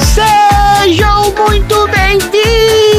Sejam muito bem-vindos,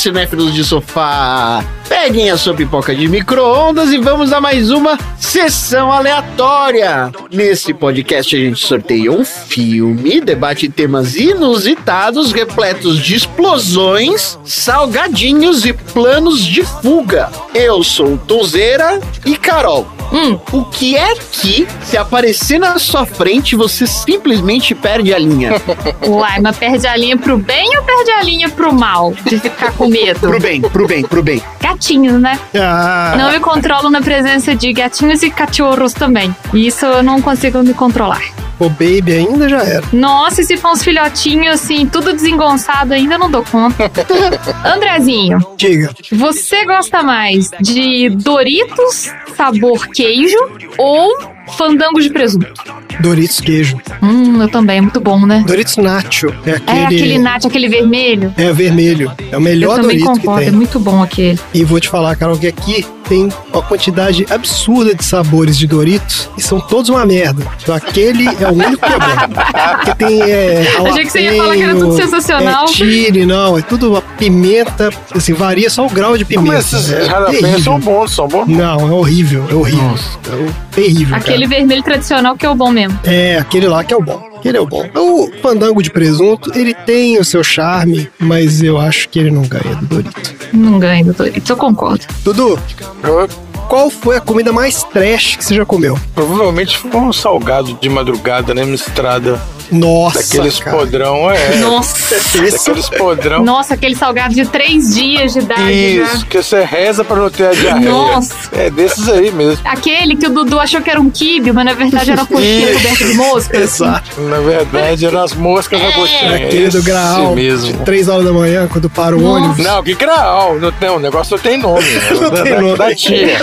cinéfilos de sofá. Peguem a sua pipoca de micro-ondas e vamos a mais uma sessão aleatória. Nesse podcast a gente sorteia um filme, debate temas inusitados, repletos de explosões, salgadinhos e planos de fuga. Eu sou Tozeira e Carol. Hum. O que é que, se aparecer na sua frente, você simplesmente perde a linha? Uai, mas perde a linha pro bem ou perde a linha pro mal? De ficar com medo? pro bem, pro bem, pro bem. Gatinhos, né? Ah, Não me controlo na presença de gatinhos e cachorros também. Isso eu não consigo me controlar. O baby ainda já era. Nossa, e se for uns filhotinhos assim, tudo desengonçado ainda, não dou conta. Andrezinho, Diga. você gosta mais de Doritos sabor queijo ou fandango de presunto? Doritos queijo. Hum, eu também, é muito bom, né? Doritos nacho. É aquele. É aquele nacho, aquele vermelho. É vermelho. É o Eu melhor também Dorito que concordo, é tem. muito bom aquele. E vou te falar, Carol, que aqui tem uma quantidade absurda de sabores de Doritos e são todos uma merda. Então aquele é o único que é bom. Porque tem. É, Achei que você ia falar que era tudo sensacional. É chile, não. É tudo a pimenta. Assim, varia só o grau de pimenta. Mas esses é são bons, são bons. Não, é horrível, é horrível. É terrível. Aquele cara. vermelho tradicional que é o bom mesmo. É, aquele lá que é o bom. Aquele é o bom. O fandango de presunto, ele tem o seu charme, mas eu acho que ele não ganha do Dorito. Não ganha do Doritos, eu concordo. Dudu, qual foi a comida mais trash que você já comeu? provavelmente foi um salgado de madrugada, né? Estrada. Nossa, Daqueles cara. podrão, é. Nossa. Daqueles podrão. Nossa, aquele salgado de três dias de idade Isso, já. que você reza pra não ter a diarreia. Nossa. É desses aí mesmo. Aquele que o Dudu achou que era um kibe, mas na verdade era uma coxinha coberta de mosca. Exato. Na verdade, eram as moscas da coxinha. Aquele do graal, mesmo. de 3 horas da manhã, quando para o Nossa. ônibus. Não, que graal. Não tem, o negócio não tem nome. né? Não da, tem da- nome. da tia.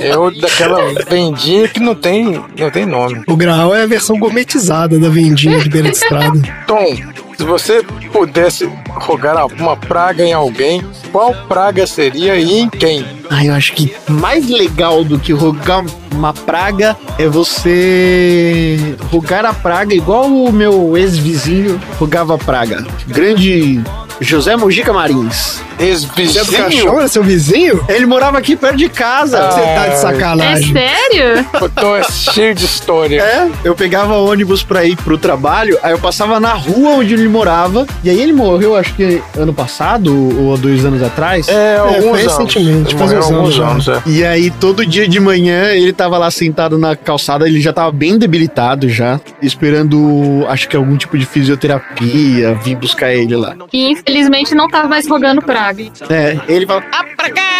Eu daquela vendinha que não tem, não tem nome. O graal é a versão gourmetizada da vendinha de beira de estrada. Tom, se você pudesse rogar uma praga em alguém, qual praga seria e em quem? Ah, eu acho que mais legal do que rogar uma praga é você rogar a praga igual o meu ex-vizinho rogava a praga. Grande José Mojica Marins. Você é do Ex-vizinho? caixão, é seu vizinho? Ele morava aqui perto de casa. Você tá de É sacanagem. sério? O Tom é cheio de história. É, eu pegava ônibus pra ir pro trabalho, aí eu passava na rua onde ele morava, e aí ele morreu, acho que ano passado ou dois anos atrás. É, alguns foi anos. recentemente, faz Morreu uns alguns anos anos, é. E aí, todo dia de manhã, ele tava lá sentado na calçada, ele já tava bem debilitado já, esperando, acho que algum tipo de fisioterapia, vir buscar ele lá. E infelizmente não tava mais rogando praga. É, ele fala, apragado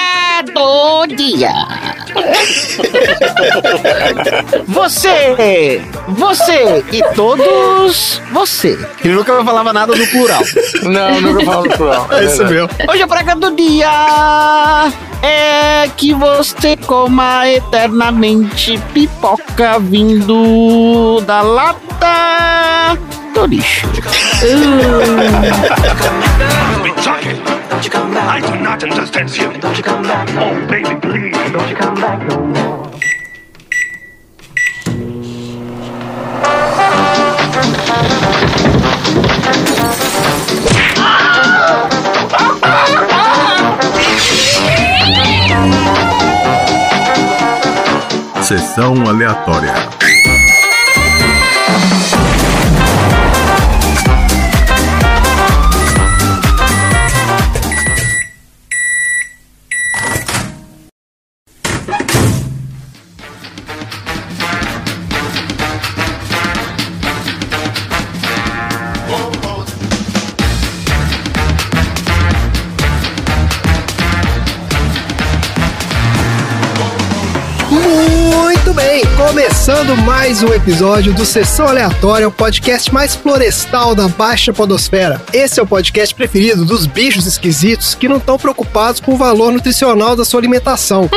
dia! você! Você! E todos você. Ele nunca falava nada no plural. Não, nunca falo no plural. É isso verdade. mesmo. Hoje a praga do dia é que você coma eternamente pipoca vindo da lata do lixo. Don't you come back. I do not understand you. Don't you come back. Oh, baby, please. Don't you come back no more. Sessão aleatória. Começando mais um episódio do Sessão Aleatória, o podcast mais florestal da Baixa Podosfera. Esse é o podcast preferido dos bichos esquisitos que não estão preocupados com o valor nutricional da sua alimentação.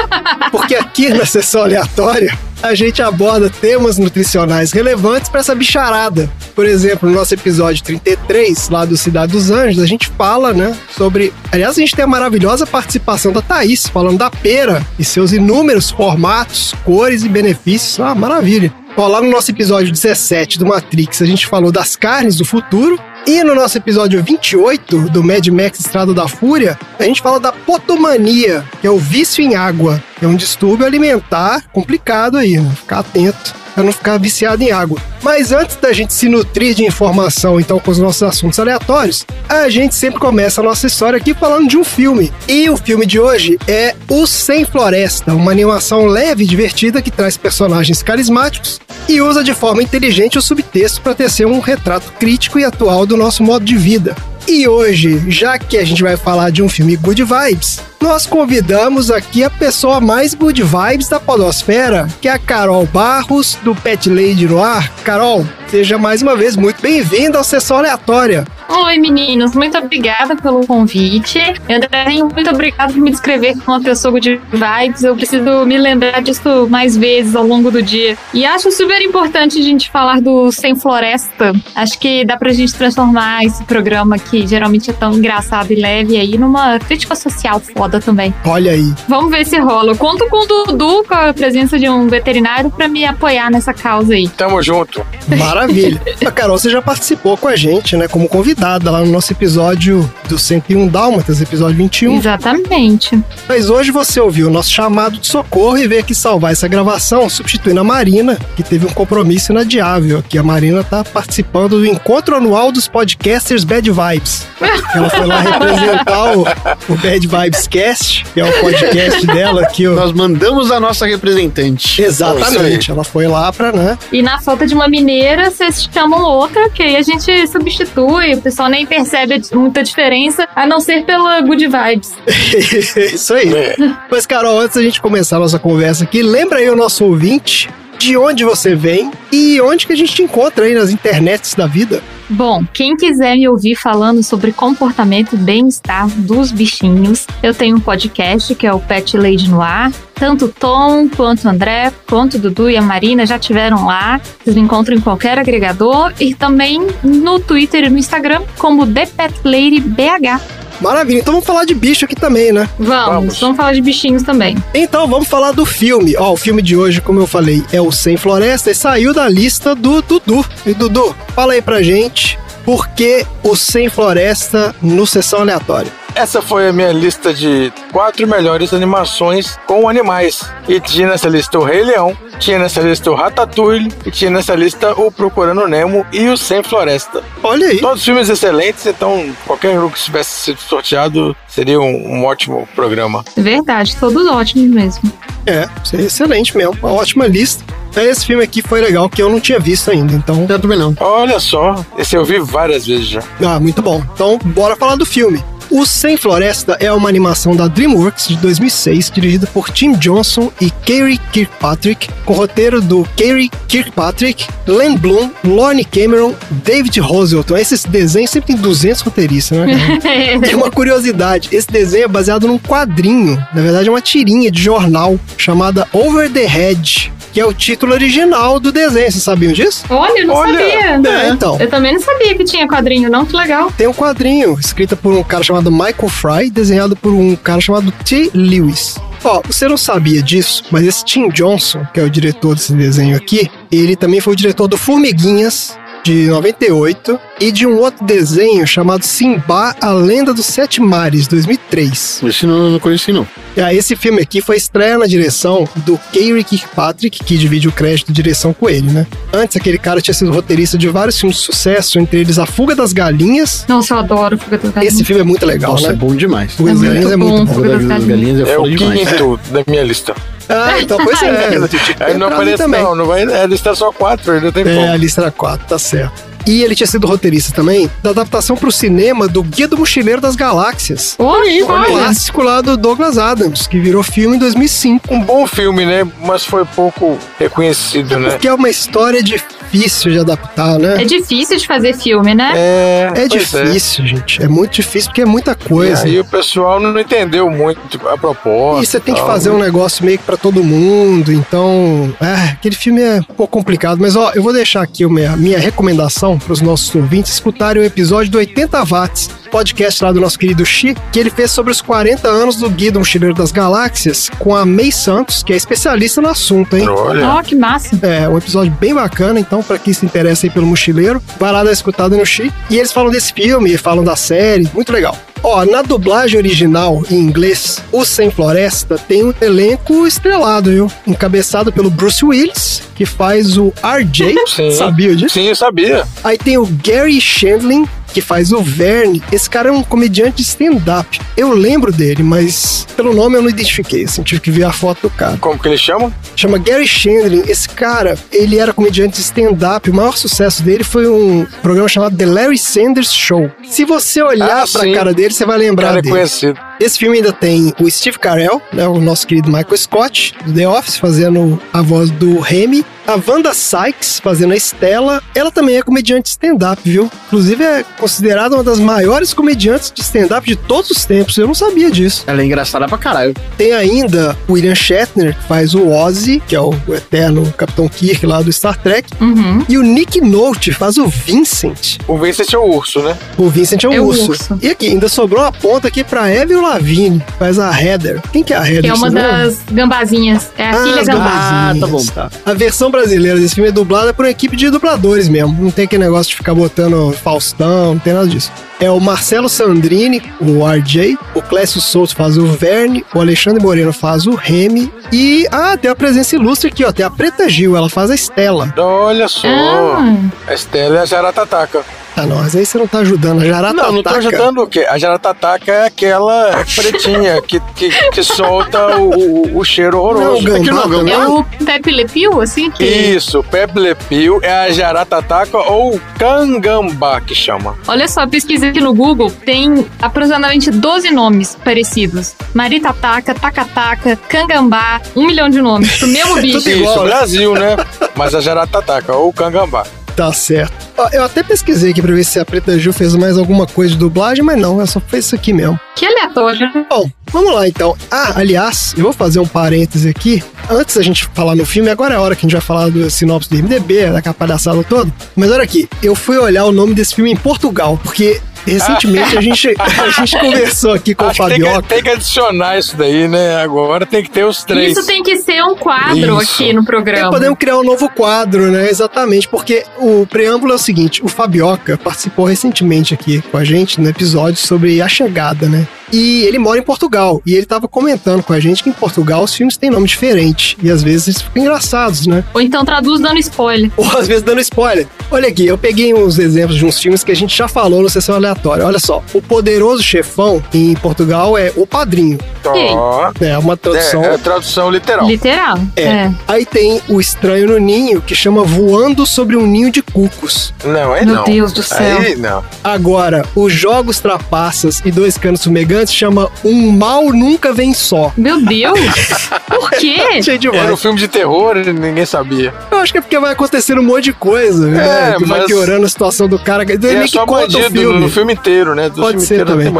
Porque aqui na Sessão Aleatória, a gente aborda temas nutricionais relevantes para essa bicharada. Por exemplo, no nosso episódio 33, lá do Cidade dos Anjos, a gente fala, né, sobre... Aliás, a gente tem a maravilhosa participação da Thaís, falando da pera e seus inúmeros formatos, cores e benefícios. Ah, maravilha. Ó, lá no nosso episódio 17 do Matrix, a gente falou das carnes do futuro. E no nosso episódio 28 do Mad Max Estrada da Fúria, a gente fala da potomania, que é o vício em água. É um distúrbio alimentar complicado aí, né? Ficar atento para não ficar viciado em água. Mas antes da gente se nutrir de informação, então, com os nossos assuntos aleatórios, a gente sempre começa a nossa história aqui falando de um filme. E o filme de hoje é O Sem Floresta, uma animação leve e divertida que traz personagens carismáticos e usa de forma inteligente o subtexto para tecer um retrato crítico e atual do nosso modo de vida. E hoje, já que a gente vai falar de um filme Good Vibes, nós convidamos aqui a pessoa mais good vibes da podosfera, que é a Carol Barros, do Pet Lady Noir. Carol, seja mais uma vez muito bem-vinda ao Sessão Aleatória. Oi, meninos. Muito obrigada pelo convite. Andrézinho, muito obrigada por me descrever como uma pessoa good vibes. Eu preciso me lembrar disso mais vezes ao longo do dia. E acho super importante a gente falar do Sem Floresta. Acho que dá pra gente transformar esse programa que geralmente é tão engraçado e leve aí numa crítica social foda também. Olha aí. Vamos ver se rola. Eu conto com o Dudu, com a presença de um veterinário, pra me apoiar nessa causa aí. Tamo junto. Maravilha. a Carol, você já participou com a gente, né, como convidada lá no nosso episódio do 101 Dálmatas, episódio 21. Exatamente. Mas hoje você ouviu o nosso chamado de socorro e veio aqui salvar essa gravação, substituindo a Marina, que teve um compromisso inadiável. Aqui a Marina tá participando do encontro anual dos podcasters Bad Vibes. Ela foi lá representar o, o Bad Vibes Cast, que é o podcast dela aqui. ó. Nós mandamos a nossa representante. Exatamente, ela foi lá pra, né? E na falta de uma mineira, vocês chamam outra, que aí a gente substitui, o pessoal nem percebe muita diferença, a não ser pela good vibes. Isso aí. É. Mas, Carol, antes da gente começar a nossa conversa aqui, lembra aí o nosso ouvinte de onde você vem e onde que a gente te encontra aí nas internets da vida. Bom, quem quiser me ouvir falando sobre comportamento e bem-estar dos bichinhos, eu tenho um podcast que é o Pet Lady Noir. Tanto o Tom, quanto o André, quanto Dudu e a Marina já tiveram lá. Vocês me encontram em qualquer agregador e também no Twitter e no Instagram como The Pet Lady BH. Maravilha, então vamos falar de bicho aqui também, né? Vamos, Vamos. vamos, falar de bichinhos também. Então vamos falar do filme. Ó, o filme de hoje, como eu falei, é o Sem Floresta e saiu da lista do Dudu. E Dudu, fala aí pra gente por que o Sem Floresta no Sessão Aleatória. Essa foi a minha lista de quatro melhores animações com animais. E tinha nessa lista o Rei Leão, tinha nessa lista o Ratatouille e tinha nessa lista o Procurando Nemo e o Sem Floresta. Olha aí. Todos filmes excelentes, então qualquer um que tivesse sido sorteado seria um, um ótimo programa. Verdade, todos ótimos mesmo. É, isso é excelente mesmo. Uma ótima lista. Esse filme aqui foi legal, que eu não tinha visto ainda, então. Eu também não. Olha só, esse eu vi várias vezes já. Ah, muito bom. Então, bora falar do filme. O Sem Floresta é uma animação da DreamWorks de 2006, dirigida por Tim Johnson e Kerry Kirkpatrick, com roteiro do Kerry Kirkpatrick, Len Bloom, Lorne Cameron, David Roselton. Esses desenhos sempre tem 200 roteiristas, né? E uma curiosidade, esse desenho é baseado num quadrinho, na verdade é uma tirinha de jornal chamada Over the Hedge, que é o título original do desenho. Vocês sabiam disso? Olha, eu não Olha, sabia. É, então. Eu também não sabia que tinha quadrinho, não. Que legal. Tem um quadrinho escrito por um cara chamado Michael Fry, desenhado por um cara chamado T. Lewis. Ó, você não sabia disso, mas esse Tim Johnson, que é o diretor desse desenho aqui, ele também foi o diretor do Formiguinhas, de 98, e de um outro desenho chamado Simba, a Lenda dos Sete Mares, 2003. Esse não, não conheci, não. E aí, esse filme aqui foi estreia na direção do Kerry Kirkpatrick, que divide o crédito de direção com ele, né? Antes, aquele cara tinha sido roteirista de vários filmes de sucesso, entre eles A Fuga das Galinhas. Nossa, eu adoro Fuga das Galinhas. Esse filme é muito legal, Nossa, é né? bom demais. Fuga das É Galinhas é muito bom. Fuga das Galinhas é É o foda demais. quinto da minha lista. Ah, então, pois é. Aí não aparece também. não, não vai, a lista é só quatro, ainda tem É, a lista era 4, tá certo. E ele tinha sido roteirista também da adaptação pro cinema do Guia do Mochileiro das Galáxias. Oi, Um olha. clássico lá do Douglas Adams, que virou filme em 2005. Um bom filme, né? Mas foi pouco reconhecido, né? Que é uma história difícil de adaptar, né? É difícil de fazer filme, né? É, É pois difícil, gente. É muito difícil porque é muita E coisa. aí o pessoal não entendeu muito a proposta. E você tem que tal. fazer um negócio meio que pra todo mundo, então. É, aquele filme é um pouco complicado. Mas ó, eu vou deixar aqui a minha, minha recomendação pros nossos ouvintes escutarem o episódio do 80 Watts, podcast lá do nosso querido Xi, que ele fez sobre os 40 anos do Guia do Mochileiro das Galáxias, com a May Santos, que é especialista no assunto, hein? Olha. Ó, que massa. É, um episódio bem bacana, então, pra quem se interessa aí pelo mochileiro, vai lá dar escutada no Chi. E eles falam desse filme, falam da série, muito legal. Ó, na dublagem original em inglês, O Sem Floresta tem um elenco estrelado, viu? Encabeçado pelo Bruce Willis, que faz o RJ, Sim. sabia disso? Sim, eu sabia. Aí tem o Gary Shandling, que faz o Verne. Esse cara é um comediante de stand-up. Eu lembro dele, mas pelo nome eu não identifiquei, assim, tive que ver a foto do cara Como que eles chamam? chama Gary Shandling. Esse cara, ele era comediante de stand-up. O maior sucesso dele foi um programa chamado The Larry Sanders Show. Se você olhar Ah, pra sim. cara dele, você vai lembrar Cara é dele. conhecido. Esse filme ainda tem o Steve Carell, né, o nosso querido Michael Scott, do The Office, fazendo a voz do Remy. A Wanda Sykes, fazendo a Stella. Ela também é comediante de stand-up, viu? Inclusive é considerada uma das maiores comediantes de stand-up de todos os tempos. Eu não sabia disso. Ela é engraçada pra caralho. Tem ainda o William Shatner, que faz o Ozzy, que é o eterno Capitão Kirk lá do Star Trek. Uhum. E o Nick Nolte faz o Vincent. O Vincent é o urso, né? O Vincent é o É o urso. urso. E aqui, ainda sobrou uma ponta aqui pra Evan Lavigne, faz a Heather. Quem que é a Heather? Que é uma das gambazinhas. É a Ah, filha gambá. Ah, tá bom. gambazinhas, A versão brasileira desse filme é dublada por uma equipe de dubladores mesmo. Não tem aquele negócio de ficar botando Faustão, não tem nada disso. É o Marcelo Sandrini, o RJ, o Clécio Souto faz o Verne, o Alexandre Moreno faz o Remy e, ah, tem a presença ilustre aqui, ó, tem a Preta Gil, ela faz a Estela. Olha só. Ah, A Estela é a Jaratataca. Ah, não, mas aí você não tá ajudando, a Jarata Não, não tô ataca. ajudando o quê? A Jaratataca é aquela pretinha que, que, que solta o, o, o cheiro horroroso. Não, Aqui não, gambá também. é o Pepe Le Pew, assim, que... Isso, Pepe é a Jaratataca ou Cangambá que chama. Olha só, pesquisa aqui no Google, tem aproximadamente 12 nomes parecidos. Maritataca, Tacataca, Cangambá, um milhão de nomes pro mesmo bicho. Tudo igual, Isso, né? Brasil, né? Mas a Jaratataca ou Cangambá. Tá certo. Eu até pesquisei aqui pra ver se a Preta Gil fez mais alguma coisa de dublagem, mas não, ela só fez isso aqui mesmo. Que aleatório. Bom, vamos lá então. Ah, aliás, eu vou fazer um parêntese aqui. Antes da gente falar no filme, agora é a hora que a gente vai falar do sinopse do MDB, daquela palhaçada toda. Mas olha aqui, eu fui olhar o nome desse filme em Portugal, porque recentemente a gente, a gente conversou aqui com o Acho que tem que, Fabioca. tem que adicionar isso daí, né? Agora tem que ter os três. Isso tem que ser um quadro Isso. aqui no É, programa. podemos criar um novo quadro, né? Exatamente, porque o preâmbulo é o seguinte: o Fabioca participou recentemente aqui com a gente no episódio sobre a chegada, né? E ele mora em Portugal. E ele tava comentando com a gente que em Portugal os filmes têm nome diferente. E às vezes eles ficam engraçados, né? Ou então traduz dando spoiler. Ou às vezes dando spoiler. Olha aqui, eu peguei uns exemplos de uns filmes que a gente já falou no Sessão Aleatória. Olha só, O Poderoso Chefão em Portugal é O Padrinho. Ó, É uma tradução. é, é tradução literal. Literal. É. É. Aí tem O Estranho no Ninho, que chama Voando sobre um Ninho de Cucos. Não, é Meu não. Deus do céu. Aí não. Agora, os Jogos Trapaças e Dois Canos Fumegantes chama Um Mal Nunca Vem Só. Meu Deus! Por quê? Achei demais. Era um filme de terror, ninguém sabia. Eu acho que é porque vai acontecendo um monte de coisa, né? Que vai mas- piorando a situação do cara. E ele é que só conta o filme. no, no filme inteiro, né? Do Pode ser também.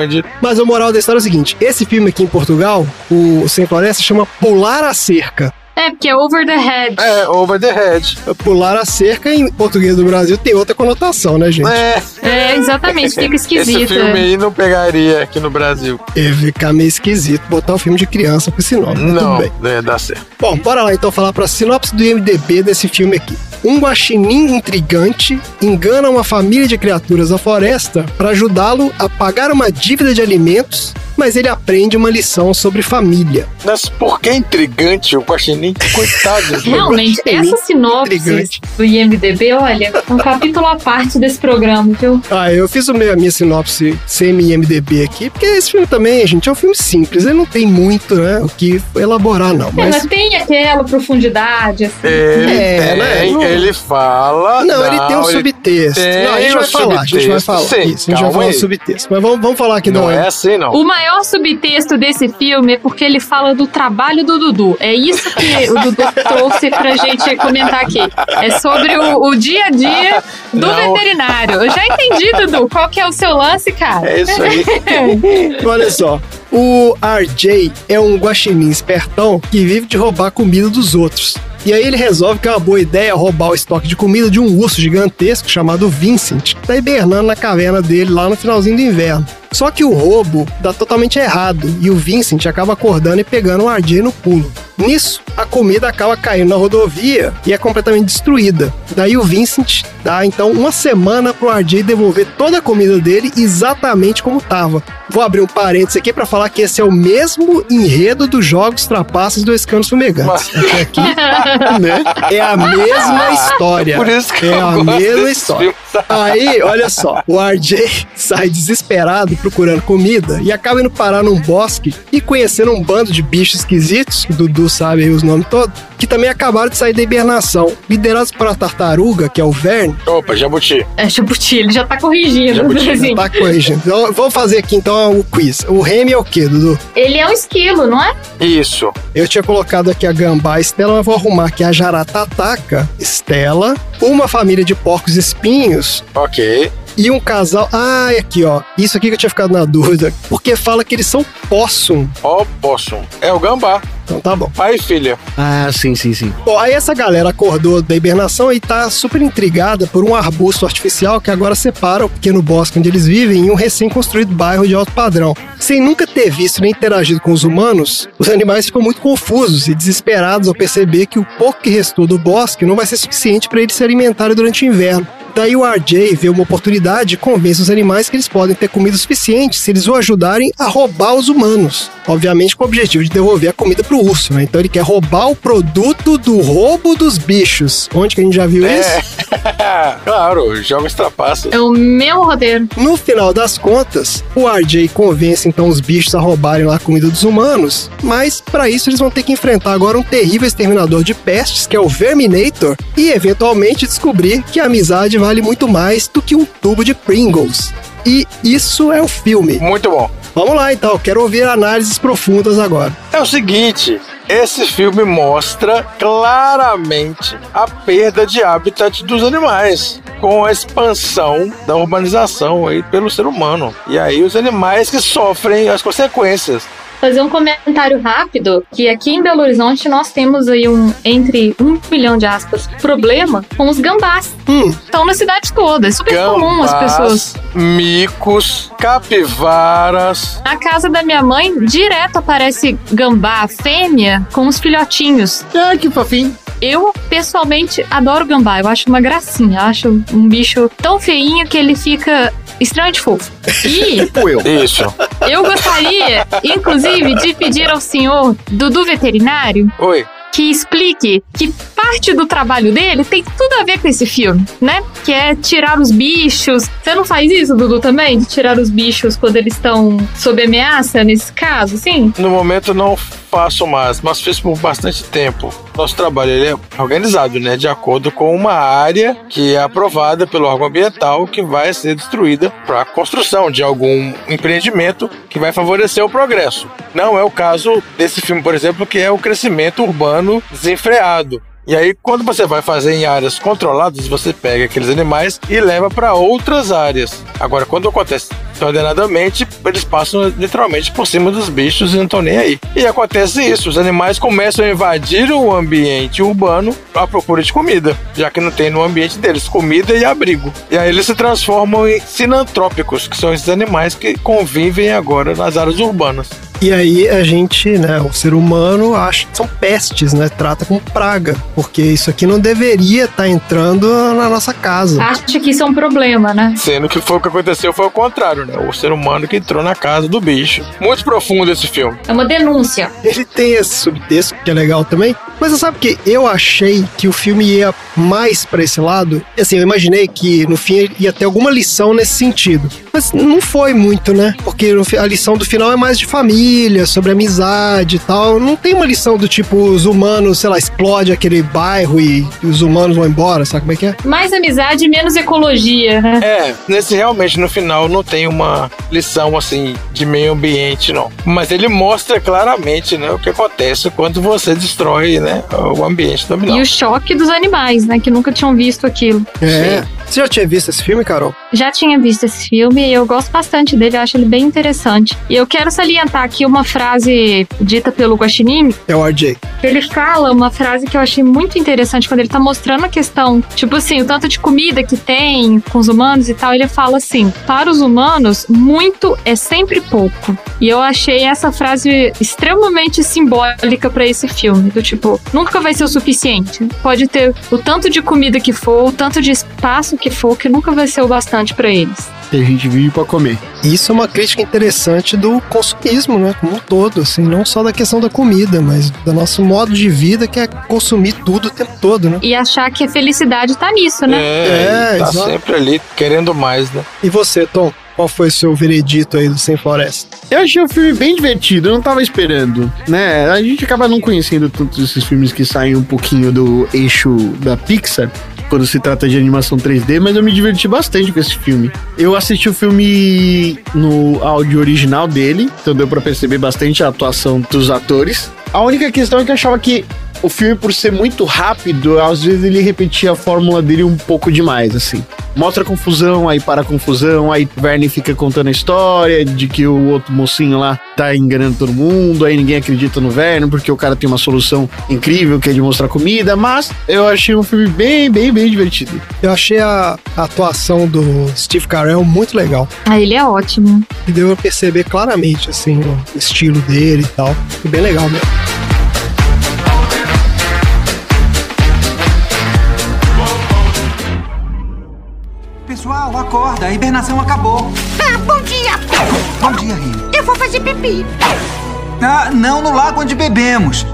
Mas a moral da história é o seguinte: esse filme aqui em Portugal, o Sem Floresta, chama Pular a Cerca. É, porque é over the head. É, Over the Head. Pular a cerca em português do Brasil tem outra conotação, né, gente? É, É, exatamente, fica esse esquisito. filme aí não pegaria aqui no Brasil. Ia ficar meio esquisito botar o filme de criança com esse nome. Não, Tudo bem. é, dá certo. Bom, bora lá então falar pra sinopse do IMDB desse filme aqui. Um guaxinim intrigante engana uma família de criaturas da floresta para ajudá-lo a pagar uma dívida de alimentos mas ele aprende uma lição sobre família. Mas por que intrigante o Guaxinim? Coitado. Realmente, essa sinopse do IMDB, olha, é um capítulo à parte desse programa, viu? Ah, eu fiz o meu, a minha sinopse semi-MDB aqui, porque esse filme também, gente, é um filme simples, ele não tem muito, né, o que elaborar, não. É, mas Mas, tem aquela profundidade, assim. Ele É, né? tem, Não- ele fala. não, ele tem um subtexto. tem Não, a gente vai falar, a gente vai falar. Sim, Isso, a gente vai falar aí. subtexto. Mas vamos, vamos falar aqui Não do. é assim, não. O maior subtexto desse filme é porque ele fala do trabalho do Dudu. É isso que o Dudu trouxe pra gente comentar aqui. É sobre o, o dia a dia do Não. veterinário. Eu já entendi, Dudu. Qual que é o seu lance, cara? É isso aí. Olha só. O RJ é um guaxinim espertão que vive de roubar comida dos outros. E aí ele resolve que é uma boa ideia roubar o estoque de comida de um urso gigantesco chamado Vincent, que tá hibernando na caverna dele lá no finalzinho do inverno. Só que o roubo dá totalmente errado e o Vincent acaba acordando e pegando o RJ no pulo. Nisso, a comida acaba caindo na rodovia e é completamente destruída. Daí o Vincent dá então uma semana pro RJ devolver toda a comida dele exatamente como tava. Vou abrir um parênteses aqui para falar que esse é o mesmo enredo dos jogos trapaças do Escanos Fumegantes. Até aqui né? é a mesma história. Por isso que é a mesma história. Aí, olha só, o RJ sai desesperado procurando comida e acaba indo parar num bosque e conhecendo um bando de bichos esquisitos, que o Dudu sabe aí os nomes todos, que também acabaram de sair da hibernação. Liderados por a tartaruga, que é o Verne, Opa, Jabuti. É Jabuti, ele já tá corrigindo. Jabuti, assim. tá corrigindo. Então, vamos fazer aqui então o quiz. O Remy é o quê, Dudu? Ele é um esquilo, não é? Isso. Eu tinha colocado aqui a gambá Estela, mas vou arrumar aqui a jaratataca, Estela, uma família de porcos espinhos Ok. E um casal. Ah, é aqui, ó. Isso aqui que eu tinha ficado na dúvida. Porque fala que eles são possum. Ó, possum. É o gambá. Então tá bom. Pai e filha. Ah, sim, sim, sim. Bom, aí essa galera acordou da hibernação e tá super intrigada por um arbusto artificial que agora separa o pequeno bosque onde eles vivem em um recém-construído bairro de alto padrão. Sem nunca ter visto nem interagido com os humanos, os animais ficam muito confusos e desesperados ao perceber que o pouco que restou do bosque não vai ser suficiente para eles se alimentarem durante o inverno. Daí o RJ vê uma oportunidade e convence os animais que eles podem ter comida suficiente se eles o ajudarem a roubar os humanos. Obviamente com o objetivo de devolver a comida pro urso, né? Então ele quer roubar o produto do roubo dos bichos. Onde que a gente já viu isso? Claro, jogos trapaças. É o mesmo roteiro. No final das contas, o RJ convence então os bichos a roubarem lá a comida dos humanos, mas para isso eles vão ter que enfrentar agora um terrível exterminador de pestes, que é o Verminator, e eventualmente descobrir que a amizade vale muito mais do que um tubo de Pringles. E isso é o filme. Muito bom. Vamos lá então, quero ouvir análises profundas agora. É o seguinte, esse filme mostra claramente a perda de habitat dos animais com a expansão da urbanização aí pelo ser humano. E aí os animais que sofrem as consequências. Fazer um comentário rápido, que aqui em Belo Horizonte nós temos aí um, entre um milhão de aspas, problema com os gambás. Hum, Estão na cidade toda. É super comum as pessoas. Gambás, micos, capivaras. Na casa da minha mãe, direto aparece gambá fêmea com os filhotinhos. Ah, que fofinho. Eu, pessoalmente, adoro gambá. Eu acho uma gracinha. Eu acho um bicho tão feinho que ele fica extremamente fofo. E Tipo eu. Isso. eu gostaria, inclusive, de pedir ao senhor Dudu Veterinário Oi. Que explique que parte do trabalho dele tem tudo a ver com esse filme, né? Que é tirar os bichos. Você não faz isso, Dudu, também? De tirar os bichos quando eles estão sob ameaça, nesse caso, sim? No momento não faço mais, mas fiz por bastante tempo. Nosso trabalho é organizado, né, de acordo com uma área que é aprovada pelo órgão ambiental que vai ser destruída para a construção de algum empreendimento que vai favorecer o progresso. Não é o caso desse filme, por exemplo, que é o crescimento urbano desenfreado. E aí, quando você vai fazer em áreas controladas, você pega aqueles animais e leva para outras áreas. Agora, quando acontece ordenadamente, eles passam literalmente por cima dos bichos e não estão nem aí. E acontece isso: os animais começam a invadir o ambiente urbano à procura de comida, já que não tem no ambiente deles comida e abrigo. E aí eles se transformam em sinantrópicos, que são esses animais que convivem agora nas áreas urbanas. E aí a gente, né, o ser humano acha que são pestes, né? Trata como praga, porque isso aqui não deveria estar entrando na nossa casa. Acha que isso é um problema, né? Sendo que foi o que aconteceu foi o contrário, né? O ser humano que entrou na casa do bicho. Muito profundo esse filme. É uma denúncia. Ele tem esse subtexto que é legal também, mas você sabe que eu achei que o filme ia mais pra esse lado. Assim, eu imaginei que no fim ia ter alguma lição nesse sentido, mas não foi muito, né? Porque a lição do final é mais de família, sobre amizade e tal. Não tem uma lição do tipo os humanos, sei lá, explode aquele bairro e os humanos vão embora, sabe como é que é? Mais amizade e menos ecologia, né? É, nesse realmente no final não tem uma lição assim de meio ambiente, não. Mas ele mostra claramente, né, o que acontece quando você destrói, né, o ambiente do E o choque dos animais, né? Que nunca tinham visto aquilo. É. Você já tinha visto esse filme, Carol? Já tinha visto esse filme e eu gosto bastante dele, eu acho ele bem interessante. E eu quero salientar aqui uma frase dita pelo Guaxinim, É o RJ. ele fala uma frase que eu achei muito interessante quando ele tá mostrando a questão, tipo assim, o tanto de comida que tem com os humanos e tal, ele fala assim: para os humanos, muito é sempre pouco. E eu achei essa frase extremamente simbólica pra esse filme, do tipo, nunca vai ser o suficiente. Pode ter o tanto de comida que for, o tanto de espaço que for, que nunca vai ser o bastante pra eles. Que a gente vive pra comer. Isso é uma crítica interessante do consumismo, né? Como um todo, assim, não só da questão da comida, mas do nosso modo de vida que é consumir tudo o tempo todo, né? E achar que a felicidade tá nisso, né? É, ele tá exato. sempre ali querendo mais, né? E você, Tom? Qual foi o seu veredito aí do Sem Floresta? Eu achei o filme bem divertido, eu não tava esperando, né? A gente acaba não conhecendo tantos esses filmes que saem um pouquinho do eixo da Pixar, quando se trata de animação 3D, mas eu me diverti bastante com esse filme. Eu assisti o filme no áudio original dele, então deu pra perceber bastante a atuação dos atores. A única questão é que eu achava que o filme, por ser muito rápido, às vezes ele repetia a fórmula dele um pouco demais, assim. Mostra confusão, aí para a confusão, aí o Verne fica contando a história de que o outro mocinho lá tá enganando todo mundo, aí ninguém acredita no Verne porque o cara tem uma solução incrível que é de mostrar comida, mas eu achei um filme bem, bem, bem divertido. Eu achei a, a atuação do Steve Carell muito legal. Ah, ele é ótimo. E deu a perceber claramente, assim, o estilo dele e tal. Foi bem legal mesmo. A hibernação acabou. Ah, bom dia! Bom dia, Rio. Eu vou fazer pipi. Ah, não no lago onde bebemos.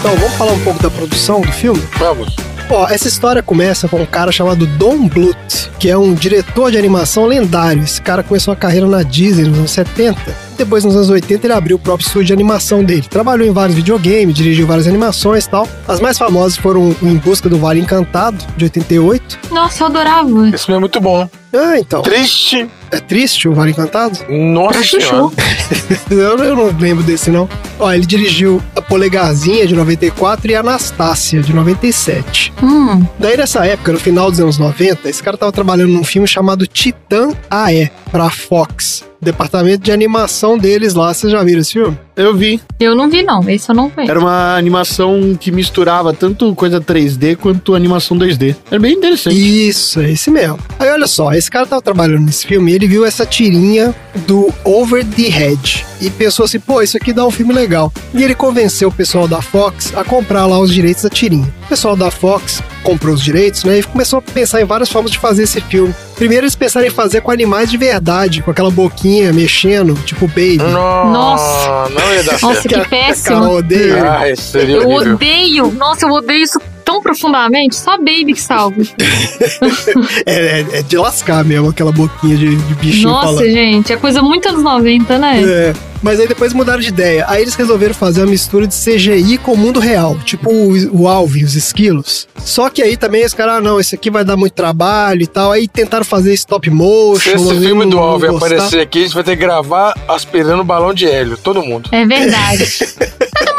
Então, vamos falar um pouco da produção do filme? Vamos. Ó, essa história começa com um cara chamado Don Bluth, que é um diretor de animação lendário. Esse cara começou a carreira na Disney nos anos 70. Depois, nos anos 80, ele abriu o próprio estúdio de animação dele. Trabalhou em vários videogames, dirigiu várias animações e tal. As mais famosas foram o Em Busca do Vale Encantado, de 88. Nossa, eu adorava. Esse filme é muito bom. Ah, então. Triste. É triste o Vale Encantado? Nossa senhora. Eu, eu não lembro desse, não. Ó, ele dirigiu A Polegarzinha, de 94, e Anastácia, de 97. Hum, Daí nessa época, no final dos anos 90, esse cara tava trabalhando num filme chamado Titã AE, pra Fox. Departamento de animação deles lá, vocês já viram esse filme? Eu vi. eu não vi, não. Esse eu não vi. Era uma animação que misturava tanto coisa 3D quanto animação 2D. Era bem interessante. Isso, é esse mesmo. Aí olha só, esse cara tava trabalhando nesse filme e ele viu essa tirinha do Over the Hedge e pensou assim, pô, isso aqui dá um filme legal. E ele convenceu o pessoal da Fox a comprar lá os direitos da tirinha. O pessoal da Fox comprou os direitos, né, e começou a pensar em várias formas de fazer esse filme. Primeiro eles pensaram em fazer com animais de verdade, com aquela boquinha mexendo, tipo baby. Nossa. Não ia dar Nossa, certo. que péssimo. Ah, isso seria Eu horrível. odeio. Nossa, eu odeio isso tão profundamente. Só Baby que salva. É, é- é de lascar mesmo, aquela boquinha de, de bichinho Nossa, falando. gente. É coisa muito anos 90, né? É, mas aí depois mudaram de ideia. Aí eles resolveram fazer uma mistura de CGI com o mundo real, tipo o, o Alvin, os esquilos. Só que aí também os caras, ah, não, esse aqui vai dar muito trabalho e tal. Aí tentaram fazer stop motion. Se esse filme não- do Alvin aparecer aqui, a gente vai ter que gravar aspirando balão de hélio, todo mundo. É verdade.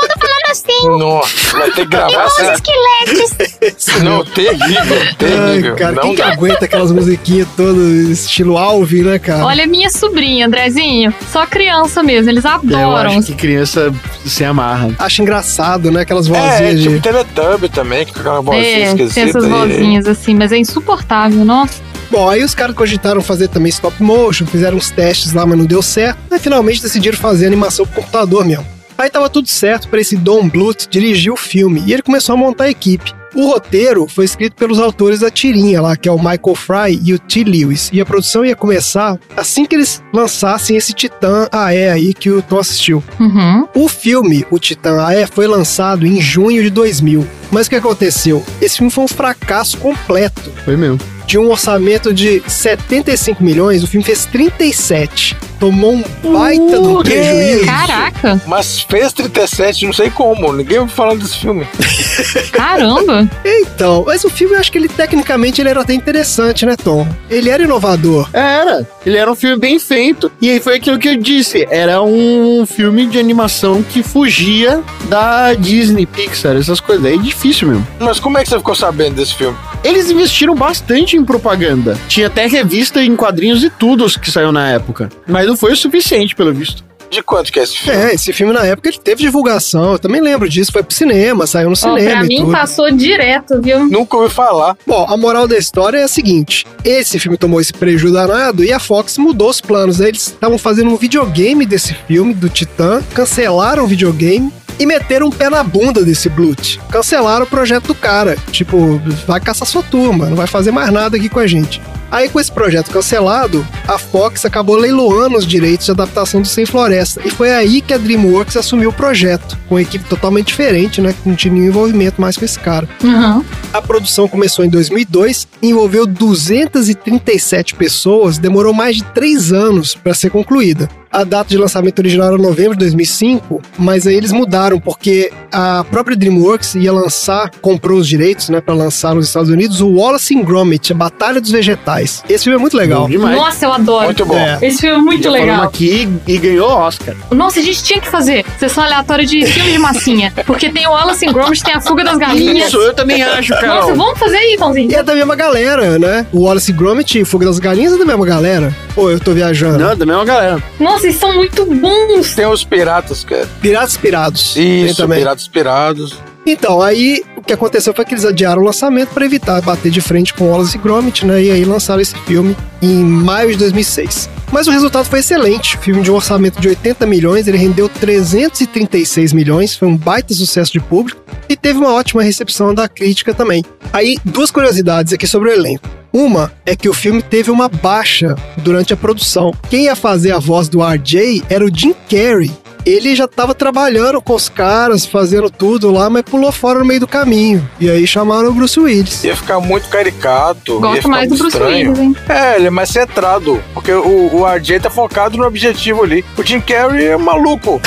Nossa, vai ter que gravar essa. Esqueletos. Não, terrível, Ai, terrível. cara, não quem que aguenta aquelas musiquinhas todas estilo Alvin, né, cara? Olha, minha sobrinha, Andrezinho. Só criança mesmo, eles Eu adoram. acho que criança se amarra. Acho engraçado, né? Aquelas É, vozinhas tipo de. Teletubby também, com aquela vozinha É, esquisita. tem essas e- vozinhas assim, mas é insuportável, nossa. Bom, aí os caras cogitaram fazer também stop motion, fizeram uns testes lá, mas não deu certo. Aí finalmente decidiram fazer animação por computador mesmo. Aí tava tudo certo para esse Don Bluth dirigir o filme e ele começou a montar a equipe. O roteiro foi escrito pelos autores da tirinha lá, que é o Michael Fry e o T. Lewis. E a produção ia começar assim que eles lançassem esse Titã AE aí que o Tom assistiu. Uhum. O filme, o Titã AE, foi lançado em junho de 2000. Mas o que aconteceu? Esse filme foi um fracasso completo. Foi mesmo. De um orçamento de 75 milhões, o filme fez 37. Tomou um baita do que prejuízo. Caraca, Mas fez 37, não sei como. Ninguém ouviu falando desse filme. caramba. Então, mas o filme eu acho que ele tecnicamente ele era até interessante, né, Tom? Ele era inovador. Era. Ele era um filme bem feito. E aí foi aquilo que eu disse. Era um filme de animação que fugia da Disney, Pixar, essas coisas. É difícil mesmo. Mas como é que você ficou sabendo desse filme? Eles investiram bastante em propaganda. Tinha até revista em quadrinhos e tudo que saiu na época. Mas não foi o suficiente, pelo visto. De quanto que é esse filme? É, esse filme na época ele teve divulgação. Eu também lembro disso. Foi pro cinema, saiu no cinema. pra e mim tudo. passou direto, viu? Nunca ouvi falar. Bom, a moral da história é a seguinte: esse filme tomou esse prejuízo danado e a Fox mudou os planos. né? Eles estavam fazendo um videogame desse filme, do Titã, cancelaram o videogame e meteram um pé na bunda desse Blut. Cancelaram o projeto do cara. Tipo, vai caçar sua turma, não vai fazer mais nada aqui com a gente. Aí, com esse projeto cancelado, a Fox acabou leiloando os direitos de adaptação do Sem Floresta. E foi aí que a DreamWorks assumiu o projeto, com uma equipe totalmente diferente, né? Que não tinha nenhum envolvimento mais com esse cara. Uhum. A produção começou em 2002, envolveu 237 pessoas, demorou mais de 3 anos para ser concluída. A data de lançamento original era novembro de 2005, mas aí eles mudaram porque a própria DreamWorks ia lançar, comprou os direitos, né, para lançar nos Estados Unidos o Wallace and Gromit, a Batalha dos Vegetais. Esse filme é muito legal. Demais. Nossa, eu adoro. Muito bom. É. Esse filme é muito Já legal. aqui e ganhou Oscar. Nossa, a gente tinha que fazer sessão aleatória de filme de massinha. Porque tem o Wallace and Gromit, tem a Fuga das Galinhas. Isso, eu também acho, Nossa, Carol. vamos fazer aí, Pãozinho. E é da mesma galera, né? O Wallace and Gromit e Fuga das Galinhas é da mesma galera. Pô, eu tô viajando. Não, é uma galera. Nossa, eles são muito bons. Tem os piratas, cara. Piratas Pirados. Isso, também. piratas pirados. Então, aí o que aconteceu foi que eles adiaram o lançamento para evitar bater de frente com Wallace e Gromit, né? E aí lançaram esse filme em maio de 2006. Mas o resultado foi excelente. O filme de um orçamento de 80 milhões, ele rendeu 336 milhões, foi um baita sucesso de público e teve uma ótima recepção da crítica também. Aí, duas curiosidades aqui sobre o elenco. Uma é que o filme teve uma baixa durante a produção. Quem ia fazer a voz do RJ era o Jim Carrey. Ele já tava trabalhando com os caras, fazendo tudo lá, mas pulou fora no meio do caminho. E aí chamaram o Bruce Willis. Ia ficar muito caricato. ia Gosto ficar mais do Bruce estranho. Willis, hein? É, ele é mais centrado. Porque o, o RJ tá focado no objetivo ali. O Jim Carrey é maluco.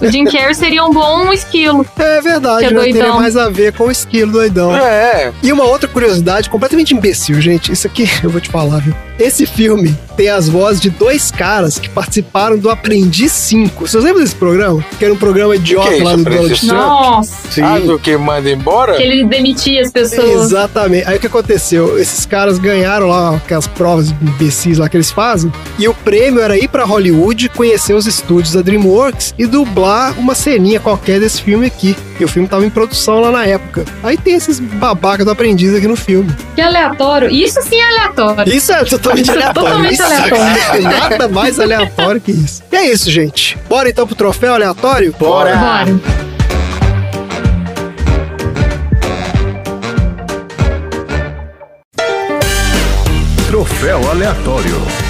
O Jim Carrey seria um bom esquilo. É verdade, né? Teria mais a ver com o esquilo doidão. É, E uma outra curiosidade completamente imbecil, gente. Isso aqui eu vou te falar, viu? Esse filme tem as vozes de dois caras que participaram do Aprendiz 5. Vocês lembram desse programa? Que era um programa idiota Que isso, lá do Donald Trump. Nossa, Ah, do que manda embora? que ele demitia as pessoas. Exatamente. Aí o que aconteceu? Esses caras ganharam lá aquelas provas imbecis lá que eles fazem. E o prêmio era ir pra Hollywood, conhecer os estúdios da DreamWorks e dublar uma ceninha qualquer desse filme aqui. E o filme tava em produção lá na época. Aí tem esses babacas do aprendiz aqui no filme. Que aleatório. Isso sim é aleatório. Isso é totalmente Isso é aleatório. totalmente isso aleatório. é nada mais aleatório que isso. E é isso, gente. Bora então pro troféu aleatório? Bora. Bora. Troféu aleatório.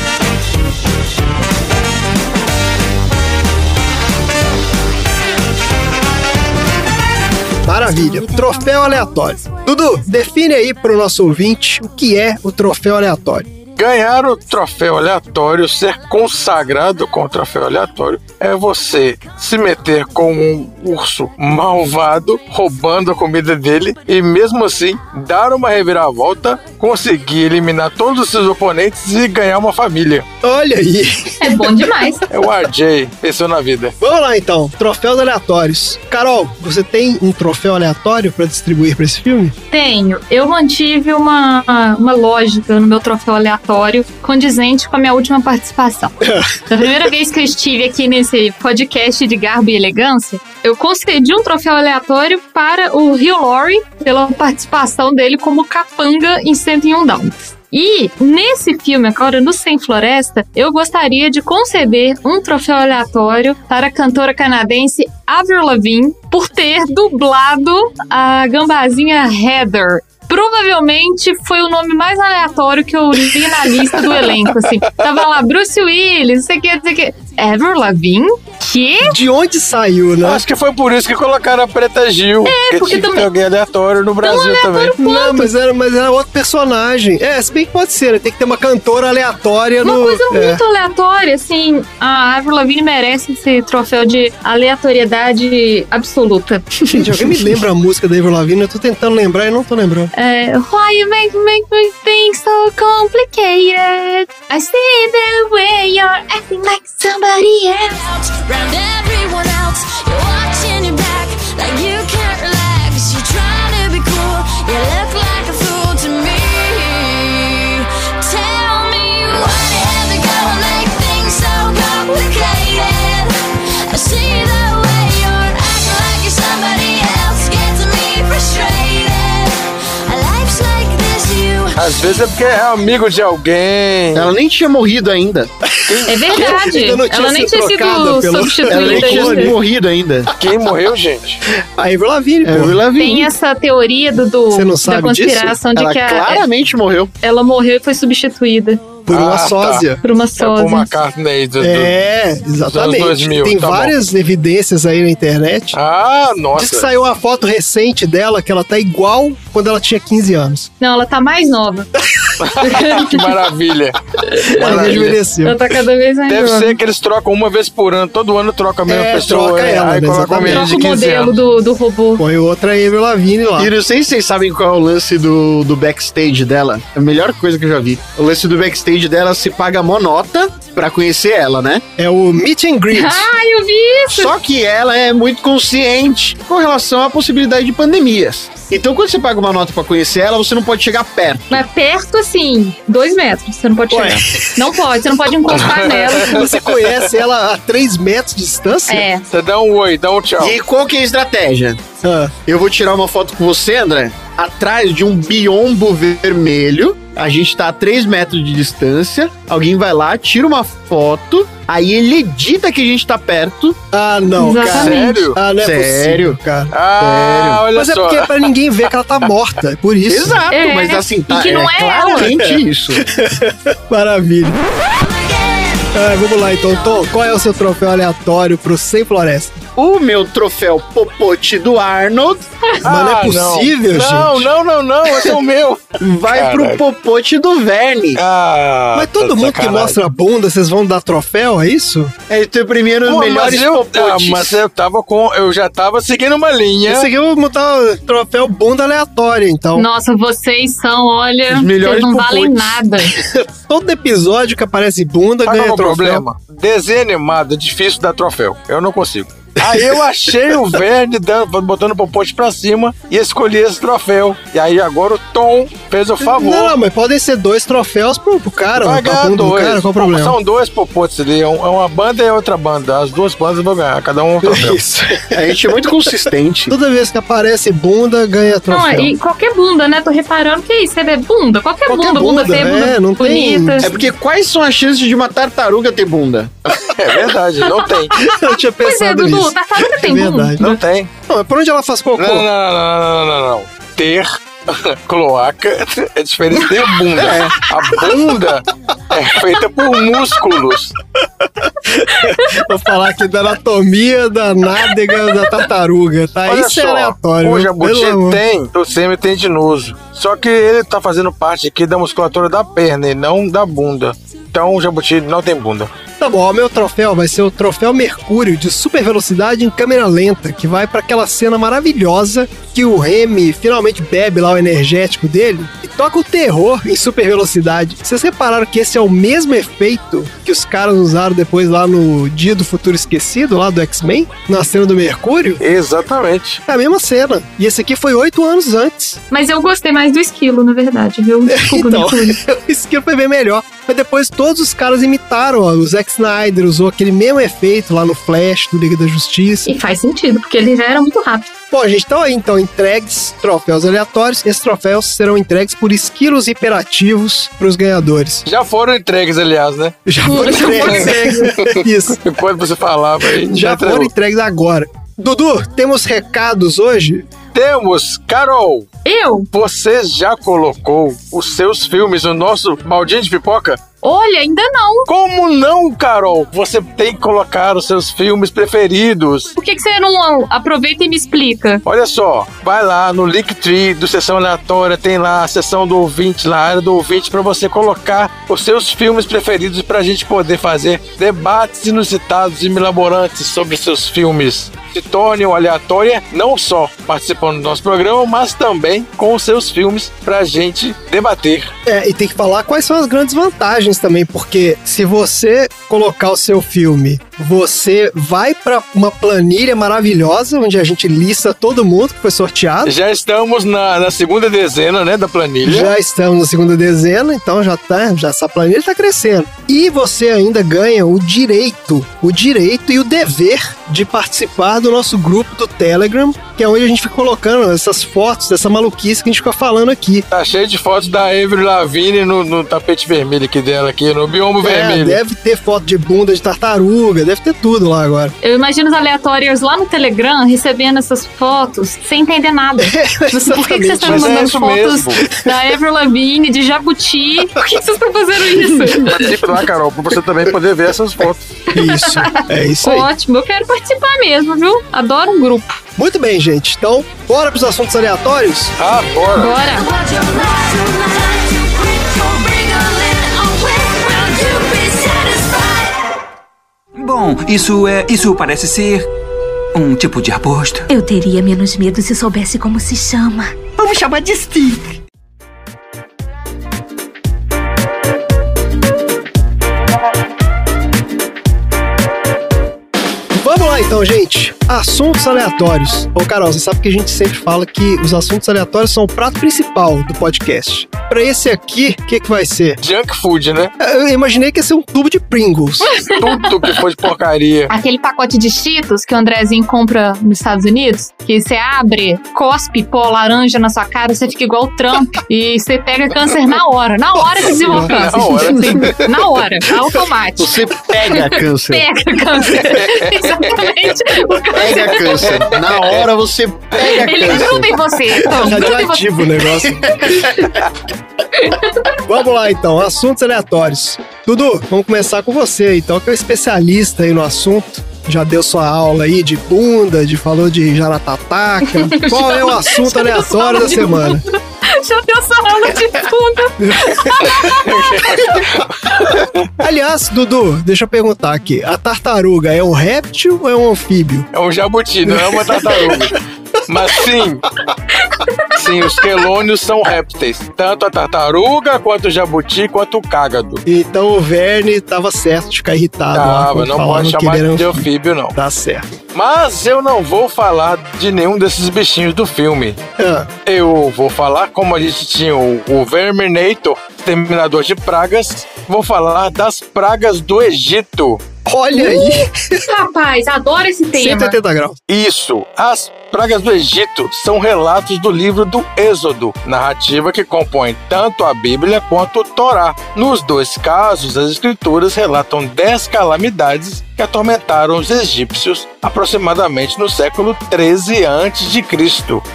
Maravilha. Troféu aleatório. Dudu, define aí pro nosso ouvinte o que é o troféu aleatório. Ganhar o troféu aleatório, ser consagrado com o troféu aleatório, é você se meter com um urso malvado, roubando a comida dele, e mesmo assim dar uma reviravolta, conseguir eliminar todos os seus oponentes e ganhar uma família. Olha aí. É bom demais. É o RJ, pensou na vida. Vamos lá então, troféus aleatórios. Carol, você tem um troféu aleatório pra distribuir pra esse filme? Tenho. Eu mantive uma, uma lógica no meu troféu aleatório condizente com a minha última participação. da primeira vez que eu estive aqui nesse podcast de garbo e elegância, eu concedi um troféu aleatório para o Hugh Laurie pela participação dele como capanga em 101 Dálmatas. E nesse filme, agora no Sem Floresta, eu gostaria de conceder um troféu aleatório para a cantora canadense Avril Lavigne por ter dublado a gambazinha Heather. Provavelmente foi o nome mais aleatório que eu li na lista do elenco, assim. Tava lá Bruce Willis, não sei o que, não sei o que. Avril Lavigne? Que? De onde saiu, né? Acho que foi por isso que colocaram a Preta Gil. É, porque tinha que também- ter alguém aleatório no Brasil também. Não, mas era, mas era outro personagem. É, se bem que pode ser, né? tem que ter uma cantora aleatória Uma no. coisa é. muito aleatória, assim. A Avril Lavigne merece esse troféu de aleatoriedade absoluta. Gente, alguém me lembra a música da Avril Lavigne? Eu tô tentando lembrar e não tô lembrando. É, Why you make, make me think so complicated? I see the way you're acting like somebody else. Round everyone else, you're watching your back like you Às vezes é porque é amigo de alguém. Ela nem tinha morrido ainda. É verdade. Ela nem tinha sido pelo- Ela nem substituída tinha morrido ainda. Quem morreu, gente? A Avril Lavigne, É, pô. Avril Lavigne. Tem essa teoria do, do- Você não da conspiração de Ela que a- claramente morreu. ela morreu e foi substituída Por uma Ah, tá. sósia. por uma É o Paul sósia. McCartney do, do- É, exatamente. 2000, Tem tá bom. várias evidências aí na internet. Ah, Diz que nossa. saiu uma foto recente dela que ela tá igual quando ela tinha 15 anos. Não, ela tá mais nova. que maravilha. Ela Maravilha. rejuvenesceu. Ela tá cada vez mais Deve ser que eles trocam uma vez por ano, todo ano troca a mesma É, pessoa. troca é, ela, aí né, coloca uma Troca de o 15 modelo anos. do, do robô. Põe outra Avril Lavigne lá. E não sei se vocês sabem qual é o lance do, do backstage dela. É a melhor coisa que eu já vi. O lance do backstage dela se paga monota pra conhecer ela, né? É o Meet and Greet. Ai, eu vi isso! Só que ela é muito consciente com relação à possibilidade de pandemias. Então, quando você paga uma nota pra conhecer ela, você não pode chegar perto. Mas perto, assim, dois metros. Você não pode Ué. chegar. Não pode, você não pode encostar nela. Você conhece ela a 3 metros de distância? É. Você dá um oi, dá um tchau. E qual que é a estratégia? Ah, Eu vou tirar uma foto com você, André, atrás de um biombo vermelho. A gente tá a 3 metros de distância. Alguém vai lá, tira uma foto. Aí ele edita que a gente tá perto. ah, não, cara. Exatamente. Sério? Ah, não é Sério? possível, cara. Ah, olha Mas é só. porque é pra ninguém ver que ela tá morta. É por isso. Exato, É, mas assim, tá, que não é claramente isso. Maravilha. Ah, vamos lá então, Tom. Qual é o seu troféu aleatório pro Sem Floresta? O meu troféu popote do Arnold Mas não é Ah, possível, não. gente. Não, não, não, não, esse é o meu. vai Caralho. pro popote do Verne. Ah, Mas todo tá mundo que mostra a bunda, vocês vão dar troféu, é isso? É o primeiro Pô, melhores mas eu, ah, popotes. mas eu tava com. Eu já tava seguindo uma linha. Eu vou botar o troféu bunda aleatória, então. Nossa, vocês são, olha, Os melhores vocês não valem popotes. nada. Todo episódio que aparece bunda Sabe ganha qual é o troféu. problema? Desenho animado é difícil dar troféu. Eu não consigo. Aí eu achei o Verne dando, botando o popote pra cima e escolhi esse troféu. E aí agora o Tom fez o favor. Não, não, mas podem ser dois troféus pro, pro cara, Vai ganhar do dois. cara, qual o problema? São dois popotes ali. É um- é uma banda e outra banda. As duas bandas vão ganhar, cada um um troféu. Isso. A gente é muito consistente. Toda vez que aparece bunda, ganha Não, troféu. e qualquer bunda, né? Tô reparando que é isso. É bunda. Qualquer, Qualquer bunda, bunda, bunda, feia, é, bunda não tem- bonita. É porque quais são as chances de uma tartaruga ter bunda? É verdade, não tem. Eu tinha Pois é, pensado Dudu, tartaruga É tem bunda. Não tem. Não, mas por onde ela faz cocô? Não, não, não, não, não, não, não. Ter cloaca é diferente de ter bunda. A bunda é feita por músculos. Vou falar aqui da anatomia da nádega da tartaruga, tá? Olha Isso é só, aleatório. o jabuti tem o semitendinoso. Só que ele tá fazendo parte aqui da musculatura da perna e não da bunda. Então o jabuti não tem bunda. Tá bom, o meu troféu vai ser o troféu Mercúrio de super velocidade em câmera lenta, que vai pra aquela cena maravilhosa que o Remy finalmente bebe lá o energético dele e toca o terror em super velocidade. Vocês repararam que esse é o mesmo efeito que os caras usaram depois lá no Dia do Futuro Esquecido, lá do X-Men, na cena do Mercúrio? Exatamente. É a mesma cena. E esse aqui foi oito anos antes. Mas eu gostei mais do esquilo, na verdade, viu? Desculpa, Então, o esquilo foi bem melhor. Mas depois todos os caras imitaram, ó. O Zack Snyder usou aquele mesmo efeito lá no Flash, do Liga da Justiça. E faz sentido, porque ele já era muito rápido. Bom, gente, então aí, então, entregues troféus aleatórios. Esses troféus serão entregues por esquilos hiperativos pros ganhadores. Já foram entregues, aliás, né? Já foram entregues. Isso. Enquanto você falava aí. Já entregou. foram entregues agora. Dudu, temos recados hoje? Temos, Carol, Eu? você já colocou os seus filmes no nosso baldinho de pipoca? Olha, ainda não. Como não, Carol? Você tem que colocar os seus filmes preferidos. Por que, que você não aproveita e me explica? Olha só, vai lá no Linktree do Sessão Aleatória, tem lá a seção do ouvinte, lá a área do ouvinte, para você colocar os seus filmes preferidos para a gente poder fazer debates inusitados e milaborantes sobre os seus filmes. Se torne o Aleatória não só participando do nosso programa, mas também com os seus filmes para a gente debater. É, e tem que falar quais são as grandes vantagens também, porque se você colocar o seu filme, você vai pra uma planilha maravilhosa onde a gente lista todo mundo que foi sorteado. Já estamos na, na segunda dezena né, da planilha. Já estamos na segunda dezena, então já tá, já essa planilha tá crescendo. E você ainda ganha o direito, o direito e o dever de participar do nosso grupo do Telegram, que é onde a gente fica colocando essas fotos dessa maluquice que a gente fica falando aqui. Tá cheio de fotos da Avery Lavigne no, no tapete vermelho aqui dela, aqui no biombo É, vermelho. deve ter foto de bunda de tartaruga, deve ter tudo lá agora. Eu imagino os aleatórios lá no Telegram recebendo essas fotos sem entender nada. Tipo, Por que, que vocês estão Mas é mandando isso fotos mesmo. da Avril Lavigne, de Jabuti? Por que, que vocês estão fazendo isso? Participe lá, Carol, pra você também poder ver essas fotos. Isso, é isso aí. Ótimo, eu quero participar mesmo, viu? Adoro um grupo. Muito bem, gente. Então, bora pros assuntos aleatórios? Ah, bora! Bora! Isso é. Isso parece ser. um tipo de arbusto. Eu teria menos medo se soubesse como se chama. Vamos chamar de stick. Vamos lá então, gente. Assuntos aleatórios. Ô, Carol, você sabe que a gente sempre fala que os assuntos aleatórios são o prato principal do podcast. Pra esse aqui, o que, que vai ser? Junk food, né? Eu imaginei que ia ser um tubo de Pringles. Tudo que for de porcaria. Aquele pacote de Cheetos que o Andrezinho compra nos Estados Unidos, que você abre, cospe pó laranja na sua cara, você fica igual o Trump e você pega câncer na hora. Na hora que desenvolve Na câncer. hora. Sim, na hora, automático. Você pega câncer. Pega câncer. Exatamente. O câncer. Pega câncer. Na hora você pega Ele câncer. gruda em você. Então. Radioativo o negócio. vamos lá então, assuntos aleatórios. Dudu, vamos começar com você então, que é um especialista aí no assunto. Já deu sua aula aí de bunda, de falou de jaratataca. Qual é o assunto aleatório da semana? Deu sua aula de funda. Aliás, Dudu, deixa eu perguntar aqui. A tartaruga é um réptil ou é um anfíbio? É um jabuti, não é uma tartaruga. Mas sim, sim, os quelônios são répteis. Tanto a tartaruga, quanto o jabuti, quanto o cágado. Então o Verne tava certo de ficar irritado. Tava, não pode que chamar de anfíbio. anfíbio, não. Tá certo. Mas eu não vou falar de nenhum desses bichinhos do filme. Ah, Eu vou falar, como a gente tinha o, o Verminator, Terminador de Pragas, vou falar das pragas do Egito. Olha aí, Rapaz, adoro esse tema. 180 graus. Isso, as pragas do Egito são relatos do livro do Êxodo, narrativa que compõe tanto a Bíblia quanto o Torá. Nos dois casos, as escrituras relatam 10 calamidades que atormentaram os egípcios aproximadamente no século 13 a.C.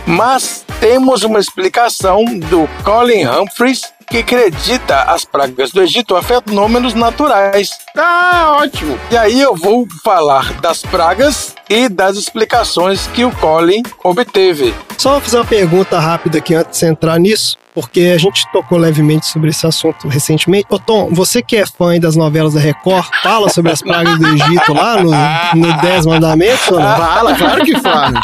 Mas temos uma explicação do Colin Humphreys que acredita as pragas do Egito a fenômenos naturais. Ah, ótimo. E aí eu vou falar das pragas e das explicações que o Colin obteve. Só fazer uma pergunta rápida aqui antes de entrar nisso, porque a gente tocou levemente sobre esse assunto recentemente. Ô Tom, você que é fã das novelas da Record, fala sobre as pragas do Egito lá no, no Dez Mandamentos ou não? Fala, claro que fala.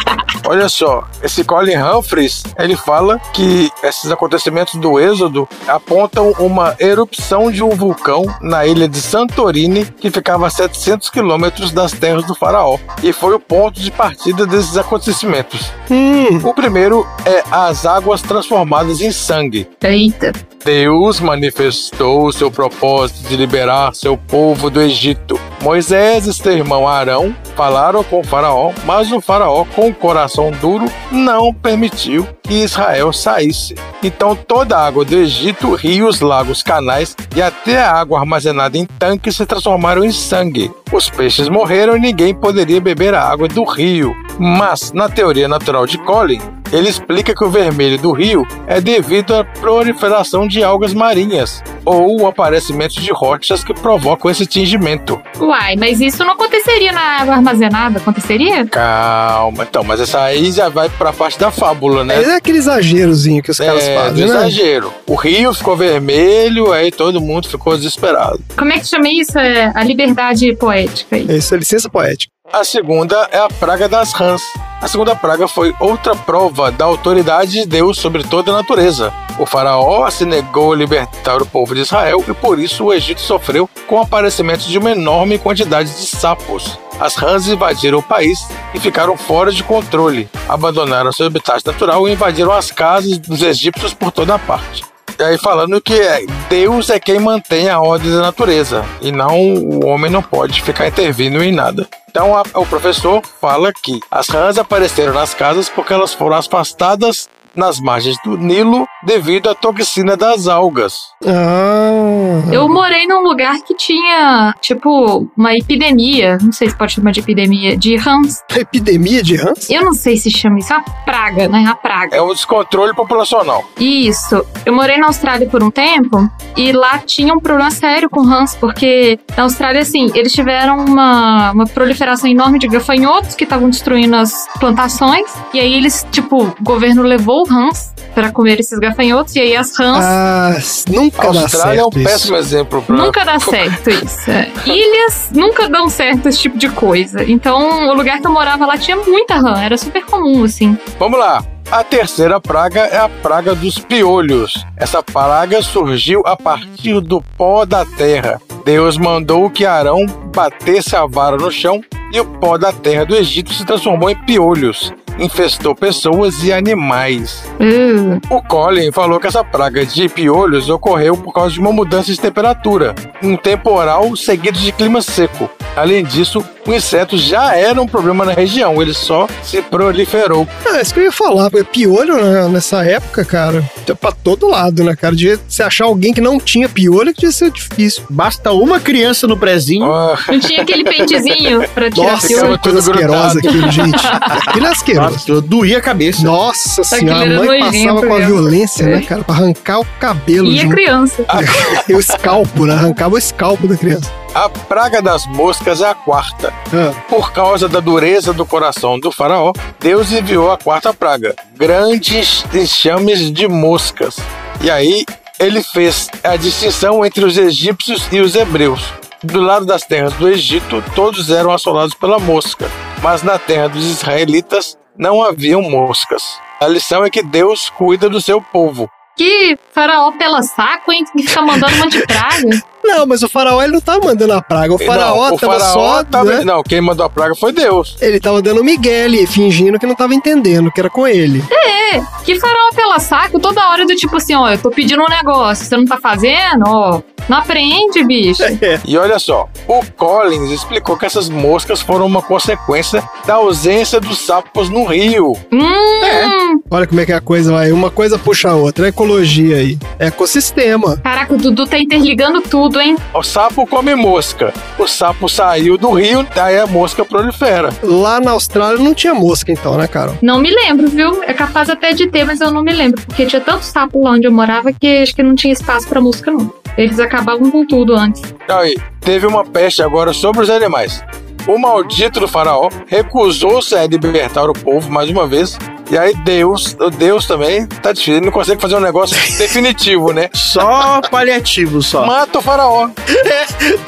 Olha só, esse Colin Humphreys, ele fala que esses acontecimentos do Êxodo apontam uma erupção de um vulcão na ilha de Santorini, que ficava a 700 quilômetros das terras do faraó, e foi o ponto de partida desses acontecimentos. Hum, O primeiro é as águas transformadas em sangue. Eita. Deus manifestou o seu propósito de liberar seu povo do Egito. Moisés e seu irmão Arão falaram com o faraó, mas o faraó, com o coração duro, não permitiu que Israel saísse. Então toda a água do Egito, rios, lagos, canais e até a água armazenada em tanques se transformaram em sangue. Os peixes morreram e ninguém poderia beber a água do rio. Mas, na teoria natural de Colin, ele explica que o vermelho do rio é devido à proliferação de algas marinhas ou o aparecimento de rochas que provocam esse tingimento. Uai, mas isso não aconteceria na água armazenada? Aconteceria? Calma, então, mas essa aí já vai pra parte da fábula, né? é aquele exagerozinho que os caras É, do fazem, né? exagero. O rio ficou vermelho, aí todo mundo ficou desesperado. Como é que chama isso? É a liberdade poética aí. Isso é licença poética. A segunda é a praga das rãs. A segunda praga foi outra prova da autoridade de Deus sobre toda a natureza. O faraó se negou a libertar o povo de Israel e por isso o Egito sofreu com o aparecimento de uma enorme quantidade de sapos. As rãs invadiram o país e ficaram fora de controle. Abandonaram seu habitat natural e invadiram as casas dos egípcios por toda parte. Aí falando que é, Deus é quem mantém a ordem da natureza e não o homem não pode ficar intervindo em nada. Então a- o professor fala que as rãs apareceram nas casas porque elas foram afastadas nas margens do Nilo devido à toxina das algas. Ah. Eu morei num lugar que tinha, tipo, uma epidemia. Não sei se pode chamar de epidemia. De rãs. Epidemia de rãs? Eu não sei se chama isso. É uma praga, né? A praga. É um descontrole populacional. Isso. Eu morei na Austrália por um tempo e lá tinha um problema sério com rãs, porque na Austrália, assim, eles tiveram uma, uma proliferação enorme de gafanhotos que estavam destruindo as plantações. E aí eles, tipo, o governo levou rãs pra comer esses gafanhotos e aí as rãs. Ah, nunca A dá Austrália é um certo isso. péssimo exemplo pra Nunca dá certo isso. é. Ilhas nunca dão certo esse tipo de coisa. Então, o lugar que eu morava lá tinha muita rã, era super comum, assim. Vamos lá. A terceira praga é a praga dos piolhos. Essa praga surgiu a partir do pó da terra. Deus mandou que Arão batesse a vara no chão e o pó da terra do Egito se transformou em piolhos. Infestou pessoas e animais. Uh, O Colin falou que essa praga de piolhos ocorreu por causa de uma mudança de temperatura, um temporal seguido de clima seco. Além disso, o inseto já era um problema na região, ele só se proliferou. Ah, isso que eu ia falar. Piolho né, nessa época, cara, tinha pra todo lado, né, cara? Devia, se achar alguém que não tinha piolho, que devia ser difícil. Basta uma criança no prezinho. Ah, não tinha aquele pentezinho pra tirar Nossa, piolho. que coisa tudo grudado. asquerosa aquilo, gente. Aquilo é asqueroso. Nossa, doía a cabeça. Nossa Aquilo senhora, a mãe passava com a mesmo. violência, né, cara? Pra arrancar o cabelo. E a um- criança. E o escalpo, né? Arrancava o escalpo da criança. a praga das moscas é a quarta. Ah, Por causa da dureza do coração do faraó, Deus enviou a quarta praga, grandes enxames de moscas. E aí ele fez a distinção entre os egípcios e os hebreus. Do lado das terras do Egito, todos eram assolados pela mosca, mas na terra dos israelitas não haviam moscas. A lição é que Deus cuida do seu povo. Que faraó pela saco, hein? Que fica mandando um monte de praga. Não, mas o faraó ele não tava mandando a praga. O faraó não, o tava faraó só. tava- né? Não, quem mandou a praga foi Deus. Ele tava dando migué ali, fingindo que não tava entendendo, que era com ele. É, que faraó pela saco toda hora do tipo assim, ó, eu tô pedindo um negócio, você não tá fazendo, ó. Não aprende, bicho. E olha só, o Collins explicou que essas moscas foram uma consequência da ausência dos sapos no rio. Hum, Olha como é que a coisa vai. Uma coisa puxa a outra. É ecologia aí. É ecossistema. caraca, o Dudu tá interligando tudo, hein? O sapo come mosca. O sapo saiu do rio, aí a mosca prolifera. Lá na Austrália não tinha mosca, então, né, Carol? Não me lembro, viu? É capaz até de ter, mas eu não me lembro. Porque tinha tanto sapo lá onde eu morava que acho que não tinha espaço pra música, não. Eles acabavam com tudo antes. Aí, teve uma peste agora sobre os animais. O maldito do faraó recusou-se a libertar o povo mais uma vez E aí Deus, o Deus também, tá difícil, ele não consegue fazer um negócio definitivo, né? Só paliativo, só. Mata o faraó.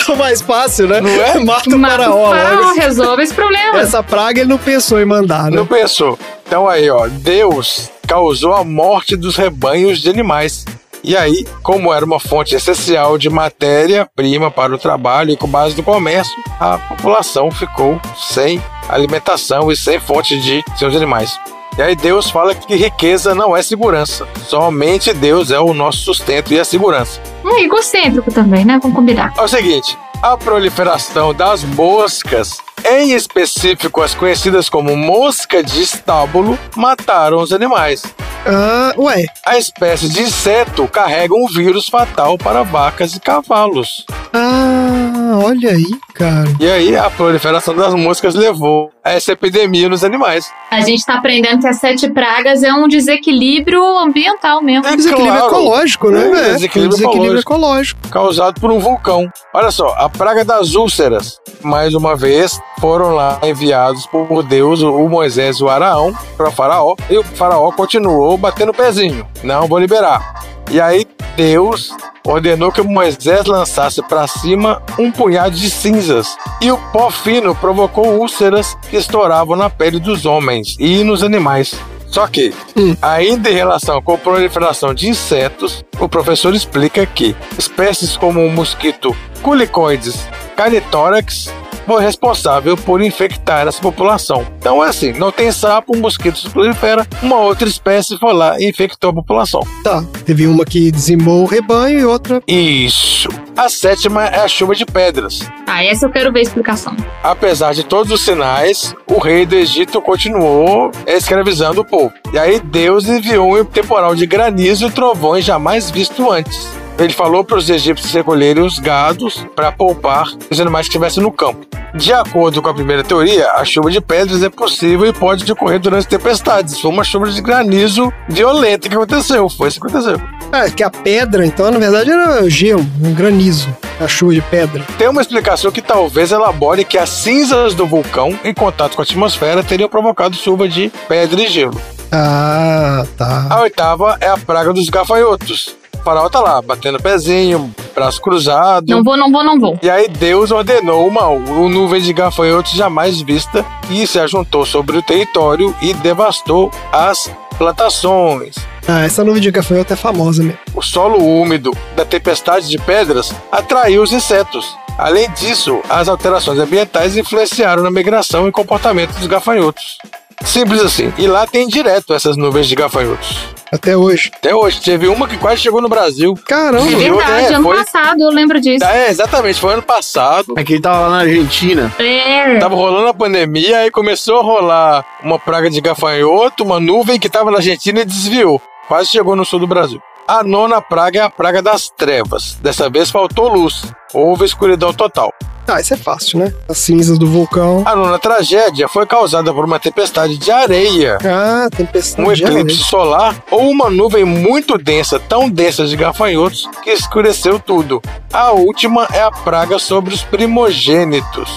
Tão mais fácil, né? Não é? Mata o Mata faraó. o faraó, resolve esse problema. Essa praga ele não pensou em mandar, né? Não pensou. Então aí, ó, Deus causou a morte dos rebanhos de animais. E aí, como era uma fonte essencial de matéria-prima para o trabalho e com base no comércio, a população ficou sem alimentação e sem fonte de seus animais. E aí Deus fala que riqueza não é segurança. Somente Deus é o nosso sustento e a segurança. É egocêntrico também, né? Vamos combinar. É o seguinte, a proliferação das moscas, em específico as conhecidas como mosca de estábulo, mataram os animais. Ah, ué. A espécie de inseto carrega um vírus fatal para vacas e cavalos. Ah, olha aí, cara. E aí a proliferação das moscas levou a essa epidemia nos animais. A gente tá aprendendo que as sete pragas é um desequilíbrio ambiental mesmo. É Desequilíbrio claro. ecológico, né? É, velho? desequilíbrio desequilíbrio ecológico. causado por um vulcão. Olha só, a praga das úlceras. Mais uma vez, foram lá enviados por Deus, o Moisés e o Araão, para o faraó. E o faraó continuou batendo o pezinho. Não vou liberar. E aí, Deus ordenou que Moisés lançasse para cima um punhado de cinzas. E o pó fino provocou úlceras que estouravam na pele dos homens e nos animais. Só que, ainda em relação com a proliferação de insetos, o professor explica que espécies como o mosquito Culicoides carytórax foi responsável por infectar essa população. Então é assim, não tem sapo, um mosquito se prolifera, uma outra espécie foi lá e infectou a população. Tá. Teve uma que dizimou o rebanho e outra. Isso. A sétima é a chuva de pedras. Ah, essa eu quero ver a explicação. Apesar de todos os sinais, o rei do Egito continuou escravizando o povo. E aí Deus enviou um temporal de granizo e trovões jamais visto antes. Ele falou para os egípcios recolherem os gados para poupar os animais que estivessem no campo. De acordo com a primeira teoria, a chuva de pedras é possível e pode ocorrer durante tempestades. Foi uma chuva de granizo violenta que aconteceu. Foi isso que aconteceu. Ah, que a pedra, então, na verdade, era gelo, um granizo. A chuva de pedra. Tem uma explicação que talvez elabore que as cinzas do vulcão, em contato com a atmosfera, teriam provocado chuva de pedra e gelo. Ah, tá. A oitava é a praga dos gafanhotos. O faraó tá lá, batendo pezinho, braço cruzado. Não vou, não vou, não vou. E aí Deus ordenou uma, uma nuvem de gafanhotos jamais vista que se ajuntou sobre o território e devastou as plantações. Ah, essa nuvem de gafanhoto é famosa mesmo. O solo úmido da tempestade de pedras atraiu os insetos. Além disso, as alterações ambientais influenciaram na migração e comportamento dos gafanhotos. Simples assim. E lá tem direto essas nuvens de gafanhotos. Até hoje. Até hoje, teve uma que quase chegou no Brasil. Caramba. É verdade, é, ano foi- passado eu lembro disso. É, exatamente, foi ano passado. É que ele tava lá na Argentina. É. Tava rolando a pandemia, aí começou a rolar uma praga de gafanhoto, uma nuvem que tava na Argentina e desviou. Quase chegou no sul do Brasil. A nona praga é a praga das trevas. Dessa vez faltou luz. Houve escuridão total. Ah, isso é fácil, né? As cinzas do vulcão. A nona tragédia foi causada por uma tempestade de areia, Ah, tempestade. um de eclipse areia. solar ou uma nuvem muito densa, tão densa de gafanhotos, que escureceu tudo. A última é a praga sobre os primogênitos.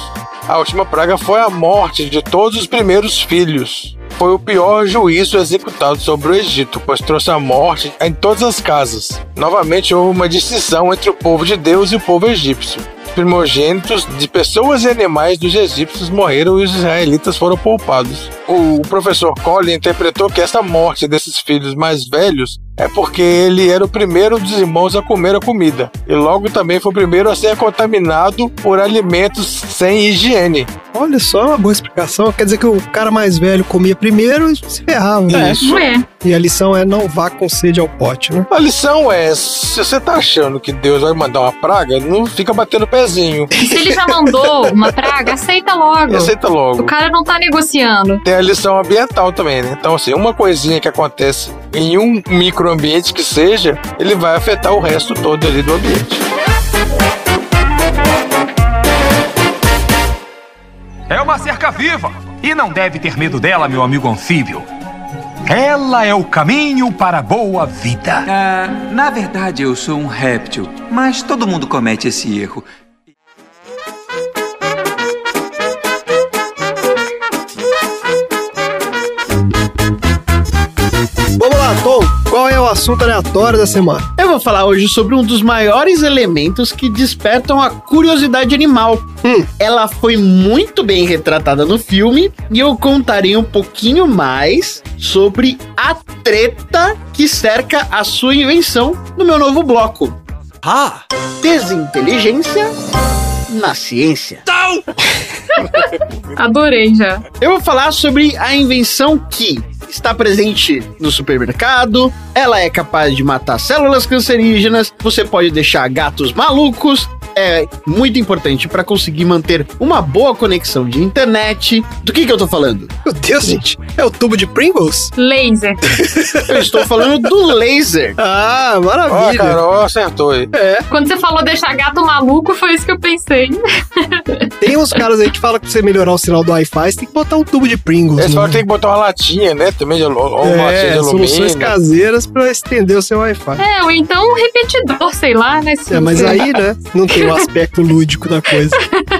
A última praga foi a morte de todos os primeiros filhos. Foi o pior juízo executado sobre o Egito, pois trouxe a morte em todas as casas. Novamente houve uma distinção entre o povo de Deus e o povo egípcio. Os primogênitos de pessoas e animais dos egípcios morreram e os israelitas foram poupados. O professor Collin interpretou que essa morte desses filhos mais velhos é porque ele era o primeiro dos irmãos a comer a comida e logo também foi o primeiro a ser contaminado por alimentos sem higiene. Olha só, uma boa explicação. Quer dizer que o cara mais velho comia primeiro e se ferrava. né? Isso. Não é. E a lição é não vá com sede ao pote, né? A lição é: se você tá achando que Deus vai mandar uma praga, não fica batendo pezinho. E se ele já mandou uma praga, aceita logo. Aceita O logo. cara não tá negociando. Tem a lição ambiental também, né? Então, assim, uma coisinha que acontece em um microambiente que seja, ele vai afetar o resto todo ali do ambiente. É uma cerca viva e não deve ter medo dela, meu amigo anfíbio. Ela é o caminho para a boa vida. Ah, na verdade, eu sou um réptil, mas todo mundo comete esse erro. Tom, qual é o assunto aleatório da semana? Eu vou falar hoje sobre um dos maiores elementos que despertam a curiosidade animal. Hum. Ela foi muito bem retratada no filme e eu contarei um pouquinho mais sobre a treta que cerca a sua invenção no meu novo bloco. Ah! Desinteligência na ciência. Adorei já. Eu vou falar sobre a invenção que está presente no supermercado, ela é capaz de matar células cancerígenas, você pode deixar gatos malucos, é muito importante para conseguir manter uma boa conexão de internet. Do que que eu tô falando? Meu Deus, gente, é o tubo de Pringles? Laser. Eu estou falando do laser. Ah, Ó, a maravilha. Carol acertou aí. É, Quando você falou deixar gato maluco, foi isso que eu pensei. tem uns caras aí que falam que pra você melhorar o sinal do Wi-Fi, você tem que botar um tubo de Pringles. Eles né? falam que tem que botar uma latinha, né? Também de, ou uma É, de soluções alumínio. caseiras pra estender o seu Wi-Fi. É, ou então um repetidor, sei lá, né? se É, mas aí, né, não tem o aspecto lúdico da coisa.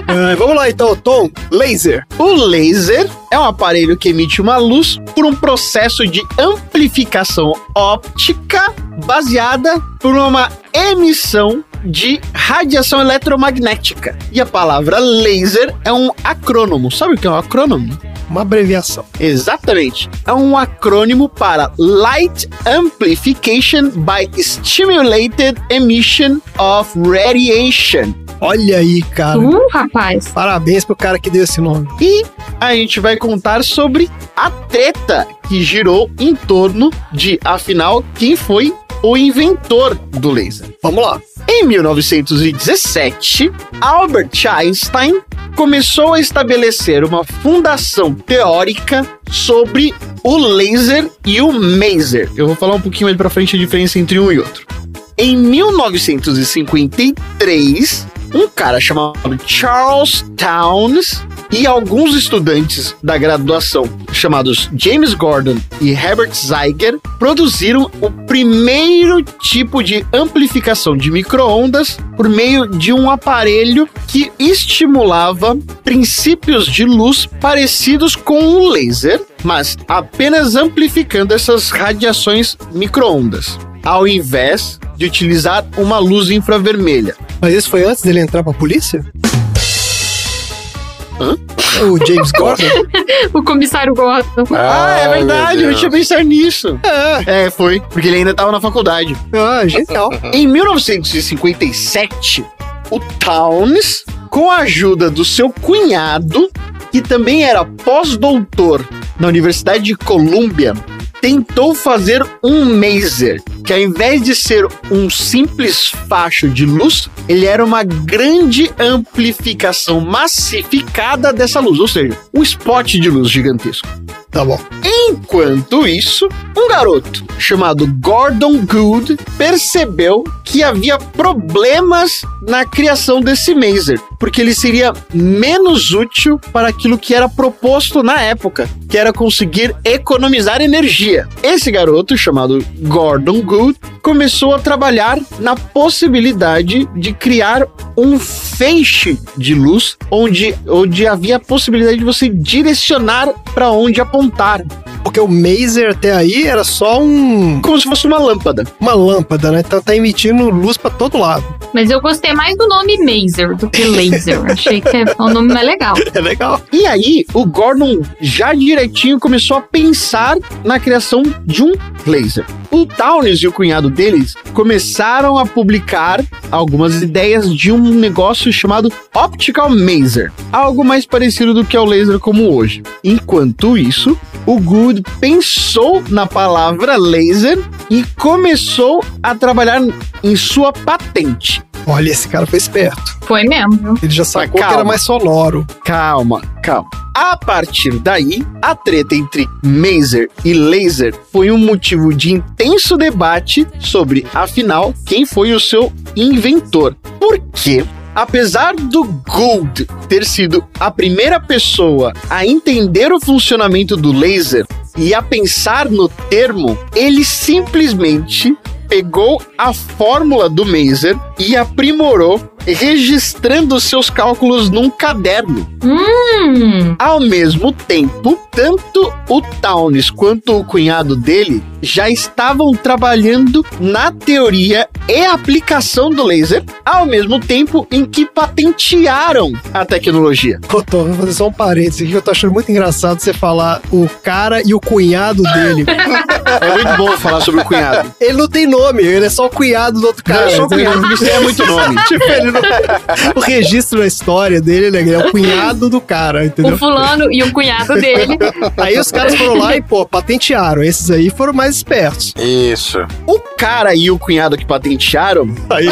Ah, vamos lá então, Tom. Laser. O laser é um aparelho que emite uma luz por um processo de amplificação óptica baseada por uma emissão de radiação eletromagnética. E a palavra laser é um acrônomo. Sabe o que é um acrônomo? Uma abreviação. Exatamente. É um acrônimo para Light Amplification by Stimulated Emission of Radiation. Olha aí, cara. Uh, rapaz. Parabéns pro cara que deu esse nome. E a gente vai contar sobre a treta que girou em torno de, afinal, quem foi o inventor do laser. Vamos lá. Em 1917, Albert Einstein começou a estabelecer uma fundação teórica sobre o laser e o maser. Eu vou falar um pouquinho mais pra frente a diferença entre um e outro. Em 1953, um cara chamado Charles Towns e alguns estudantes da graduação, chamados James Gordon e Herbert Zeiger, produziram o primeiro tipo de amplificação de microondas por meio de um aparelho que estimulava princípios de luz parecidos com um laser, mas apenas amplificando essas radiações microondas, ao invés de utilizar uma luz infravermelha. Mas isso foi antes dele entrar pra polícia? Hã? O James Gordon? O comissário Gordon. Ah, é verdade, eu não tinha pensado nisso. é. É, foi, porque ele ainda estava na faculdade. Ah, genial. Em 1957, o Towns, com a ajuda do seu cunhado, que também era pós-doutor na Universidade de Colômbia, tentou fazer um maser, que ao invés de ser um simples facho de luz, ele era uma grande amplificação massificada dessa luz, ou seja, um spot de luz gigantesco. Tá bom. Enquanto isso, um garoto chamado Gordon Good percebeu que havia problemas na criação desse maser, porque ele seria menos útil para aquilo que era proposto na época, que era conseguir economizar energia. Esse garoto, chamado Gordon Good, começou a trabalhar na possibilidade de criar um feixe de luz onde, onde havia a possibilidade de você direcionar para onde apontar, montar. Porque o Maser até aí era só um, como se fosse uma lâmpada. uma lâmpada, né? Então tá emitindo luz pra todo lado. Mas eu gostei mais do nome Maser do que Laser. Achei que é um nome mais legal. É legal. E aí, o Gordon já direitinho começou a pensar na criação de um laser. O Townes e o cunhado deles começaram a publicar algumas ideias de um negócio chamado Optical Maser, algo mais parecido do que é o laser como hoje. Enquanto isso, o Good pensou na palavra laser e começou a trabalhar em sua patente. Olha, esse cara foi esperto. Foi mesmo? Ele já sacou calma. que era mais sonoro. Calma, calma. A partir daí, a treta entre Maser e Laser foi um motivo de intenso debate sobre, afinal, quem foi o seu inventor. Por quê? Apesar do Gould ter sido a primeira pessoa a entender o funcionamento do laser e a pensar no termo, ele simplesmente pegou a fórmula do Maser e aprimorou registrando seus cálculos num caderno. Hum. Ao mesmo tempo, tanto o Townes quanto o cunhado dele já estavam trabalhando na teoria e aplicação do laser, ao mesmo tempo em que patentearam a tecnologia. Ô, Tom, vou fazer só um parênteses aqui que eu tô achando muito engraçado você falar o cara e o cunhado dele. É muito bom falar sobre o cunhado. ele não tem nome, ele é só o cunhado do outro cara. Não, é só o cunhado, isso é muito nome. Tipo, ele não... o registro da história dele né, é o cunhado do cara, entendeu? O fulano e o cunhado dele. Aí os caras foram lá e, pô, patentearam. Esses aí foram mais espertos. Isso. O cara e o cunhado que patentearam Aí,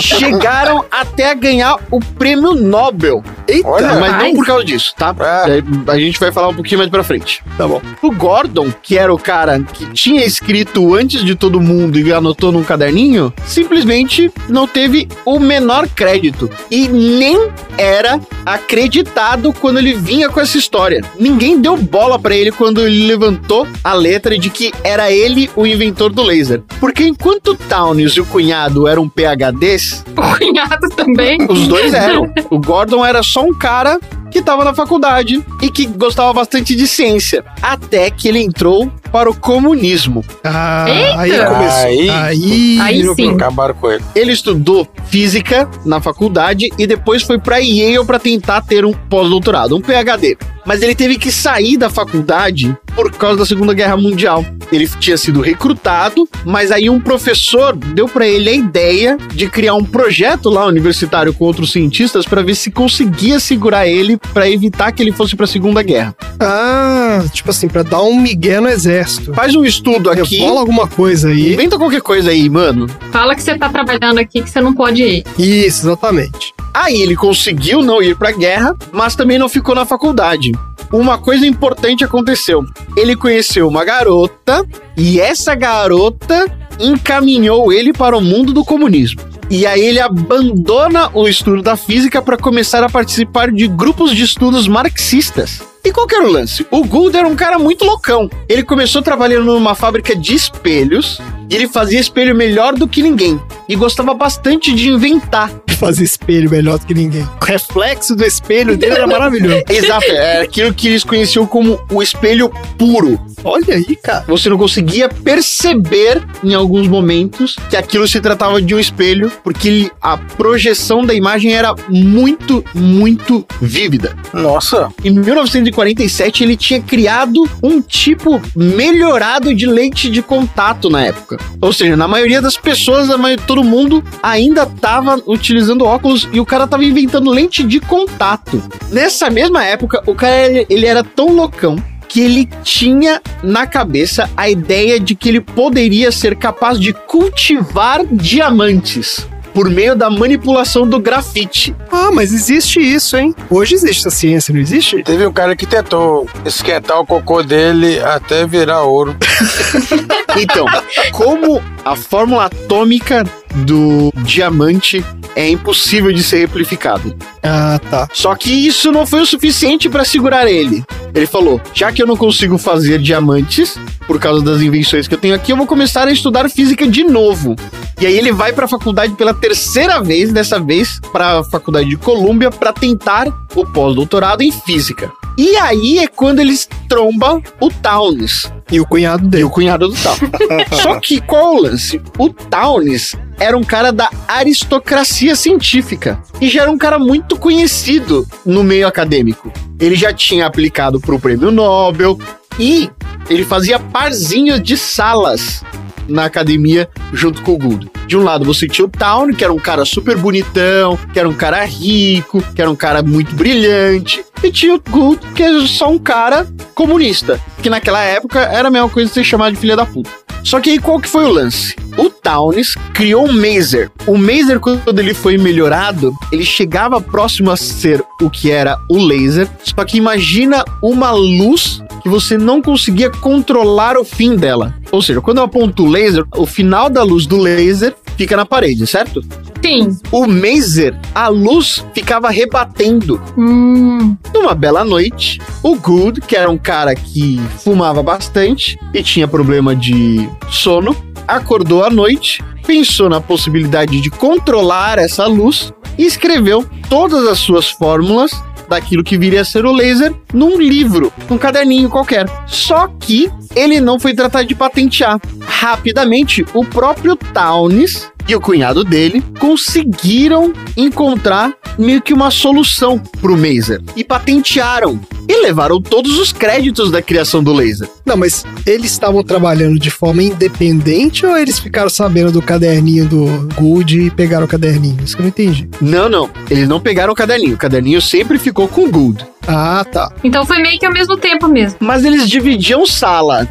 chegaram até a ganhar o prêmio Nobel. eita, Olha, Mas não por causa disso, tá? É. A gente vai falar um pouquinho mais pra frente. tá bom. O Gordon, que era o cara que tinha escrito antes de todo mundo e anotou num caderninho, simplesmente não teve o menor crédito. E nem era acreditado quando ele vinha com essa história. Ninguém deu bola pra ele quando ele levantou a letra de que era ele o inventor do laser. Porque enquanto o Townes e o cunhado eram PHDs, O cunhado também. os dois eram. O Gordon era só um cara que tava na faculdade e que gostava bastante de ciência. Até que ele entrou para o comunismo. Ah, Eita! aí começou. Aí- Aí, Aí sim. Acabaram com ele. Ele estudou física na faculdade e depois foi para Yale para tentar ter um pós-doutorado, um PhD. Mas ele teve que sair da faculdade por causa da Segunda Guerra Mundial. Ele tinha sido recrutado, mas aí um professor deu para ele a ideia de criar um projeto lá universitário com outros cientistas para ver se conseguia segurar ele para evitar que ele fosse para a Segunda Guerra. Ah, tipo assim, pra dar um migué no exército. Faz um estudo aqui. Rebola alguma coisa aí. Inventa qualquer coisa aí, mano. Fala que você tá trabalhando aqui que você não pode ir. Isso, exatamente. Aí ele conseguiu não ir pra guerra, mas também não ficou na faculdade. Uma coisa importante aconteceu. Ele conheceu uma garota e essa garota encaminhou ele para o mundo do comunismo. E aí ele abandona o estudo da física para começar a participar de grupos de estudos marxistas. E qual era o lance? O Gould era um cara muito loucão. Ele começou trabalhando numa fábrica de espelhos ele fazia espelho melhor do que ninguém. E gostava bastante de inventar. Fazer espelho melhor do que ninguém. O reflexo do espelho dele era maravilhoso. Exato, é aquilo que eles conheciam como o espelho puro. Olha aí, cara. Você não conseguia perceber em alguns momentos que aquilo se tratava de um espelho, porque a projeção da imagem era muito, muito vívida. Nossa. Em 1947, ele tinha criado um tipo melhorado de lente de contato na época. Ou seja, na maioria das pessoas, todo mundo ainda estava utilizando óculos e o cara estava inventando lente de contato. Nessa mesma época, o cara ele era tão loucão que ele tinha na cabeça a ideia de que ele poderia ser capaz de cultivar diamantes por meio da manipulação do grafite. Ah, mas existe isso, hein? Hoje existe essa ciência, não existe? Teve um cara que tentou esquentar o cocô dele até virar ouro. Então, como a fórmula atômica do diamante é impossível de ser replicado. Ah, tá. Só que isso não foi o suficiente para segurar ele. Ele falou: já que eu não consigo fazer diamantes por causa das invenções que eu tenho aqui, eu vou começar a estudar física de novo. E aí ele vai para a faculdade pela terceira vez, dessa vez para a faculdade de Colômbia para tentar o pós-doutorado em física. E aí é quando eles trombam o Townes, E o cunhado e dele. o cunhado do Tal. Só que qual o lance? O Townes era um cara da aristocracia científica e já era um cara muito conhecido no meio acadêmico. Ele já tinha aplicado para o prêmio Nobel e ele fazia parzinhos de salas na academia junto com o Gould. De um lado você tinha o Town, que era um cara super bonitão, que era um cara rico, que era um cara muito brilhante, e tinha o Gould, que era só um cara comunista, que naquela época era a mesma coisa de ser chamado de filha da puta. Só que aí qual que foi o lance? O Townes criou um Maser. O Maser, quando ele foi melhorado, ele chegava próximo a ser o que era o laser. Só que imagina uma luz que você não conseguia controlar o fim dela. Ou seja, quando eu aponto o laser, o final da luz do laser fica na parede, certo? Sim. O Maser, a luz ficava rebatendo. Hum. Numa bela noite, o Good, que era um cara que fumava bastante e tinha problema de sono, acordou à noite pensou na possibilidade de controlar essa luz e escreveu todas as suas fórmulas daquilo que viria a ser o laser num livro, num caderninho qualquer. Só que ele não foi tratado de patentear. Rapidamente, o próprio Townes e o cunhado dele conseguiram encontrar meio que uma solução pro Maser e patentearam e levaram todos os créditos da criação do laser. Não, mas eles estavam trabalhando de forma independente ou eles ficaram sabendo do caderninho do Good e pegaram o caderninho? Isso que eu não entendi. Não, não, eles não pegaram o caderninho. O caderninho sempre ficou com o Gould. Ah, tá. Então foi meio que ao mesmo tempo mesmo. Mas eles dividiam sala.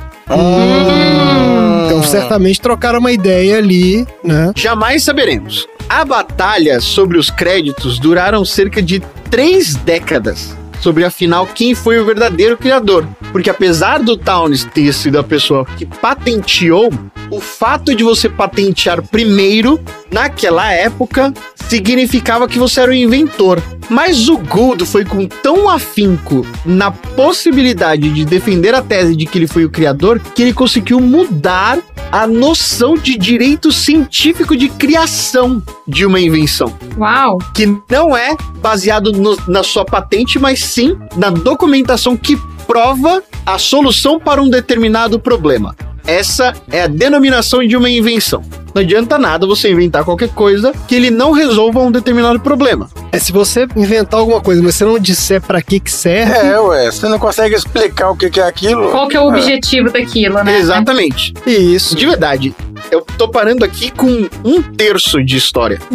Então certamente trocaram uma ideia ali, né? Jamais saberemos. A batalha sobre os créditos duraram cerca de três décadas. Sobre afinal quem foi o verdadeiro criador. Porque apesar do Townes ter sido a pessoa que patenteou, o fato de você patentear primeiro, naquela época, significava que você era o inventor. Mas o Gould foi com tão afinco na possibilidade de defender a tese de que ele foi o criador que ele conseguiu mudar a noção de direito científico de criação de uma invenção. Uau! Que não é baseado no- na sua patente, mas sim na documentação que prova a solução para um determinado problema. Essa é a denominação de uma invenção. Não adianta nada você inventar qualquer coisa que ele não resolva um determinado problema. É se você inventar alguma coisa, mas você não disser pra que que serve, É, ué, você não consegue explicar o que que é aquilo. Qual que é o objetivo daquilo, né? Exatamente. isso. De verdade, eu tô parando aqui com um terço de história.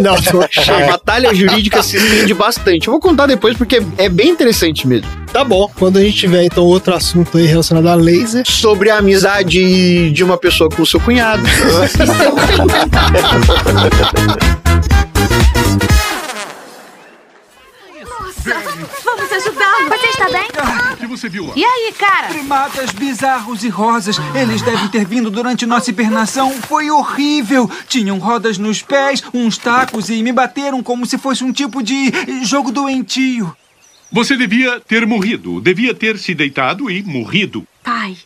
não, não A batalha jurídica se estende bastante. Eu vou contar depois porque é bem interessante mesmo. Tá bom. Quando a gente tiver então outro assunto aí relacionado a laser, Sobre a amizade de uma pessoa com o seu cunhado. Vamos ajudá-lo. Você está bem? O que você viu lá? E aí, cara? Primatas bizarros e rosas. Eles devem ter vindo durante nossa hibernação. Foi horrível. Tinham rodas nos pés, uns tacos e me bateram como se fosse um tipo de jogo doentio. Você devia ter morrido. Devia ter se deitado e morrido. Pai.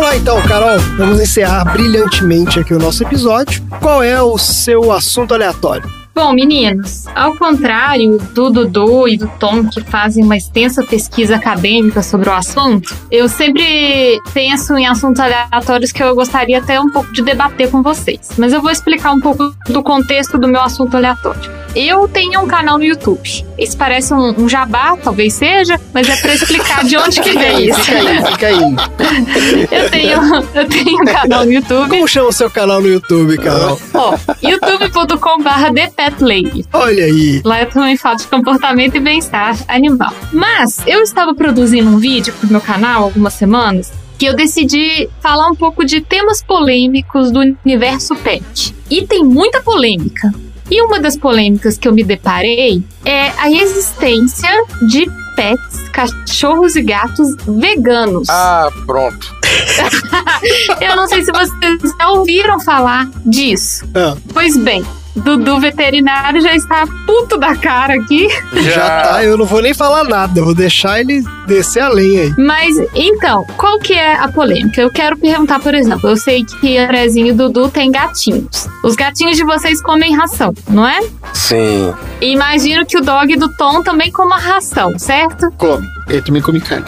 Vamos lá então, Carol. Vamos encerrar brilhantemente aqui o nosso episódio. Qual é o seu assunto aleatório? Bom, meninos, ao contrário do Dudu e do Tom, que fazem uma extensa pesquisa acadêmica sobre o assunto, eu sempre penso em assuntos aleatórios que eu gostaria até um pouco de debater com vocês. Mas eu vou explicar um pouco do contexto do meu assunto aleatório. Eu tenho um canal no YouTube. Isso parece um, um jabá, talvez seja, mas é pra explicar de onde que vem isso. Fica aí, fica aí. Eu tenho, eu tenho um canal no YouTube. Como chama o seu canal no YouTube, Carol? Ó, youtube.com.br ThePetLady. Olha aí. Lá eu também falo de comportamento e bem-estar animal. Mas eu estava produzindo um vídeo pro meu canal há algumas semanas que eu decidi falar um pouco de temas polêmicos do universo pet. E tem muita polêmica. E uma das polêmicas que eu me deparei é a existência de pets, cachorros e gatos veganos. Ah, pronto. Eu não sei se vocês já ouviram falar disso. Ah. Pois bem, Dudu veterinário já está puto da cara aqui. Já tá, eu não vou nem falar nada, eu vou deixar ele descer a lenha aí. Mas então, qual que é a polêmica? Eu quero perguntar, por exemplo, eu sei que Andrezinho e Dudu tem gatinhos. Os gatinhos de vocês comem ração, não é? Sim. E imagino que o dog do Tom também coma ração, certo? Come. Ele também come carne.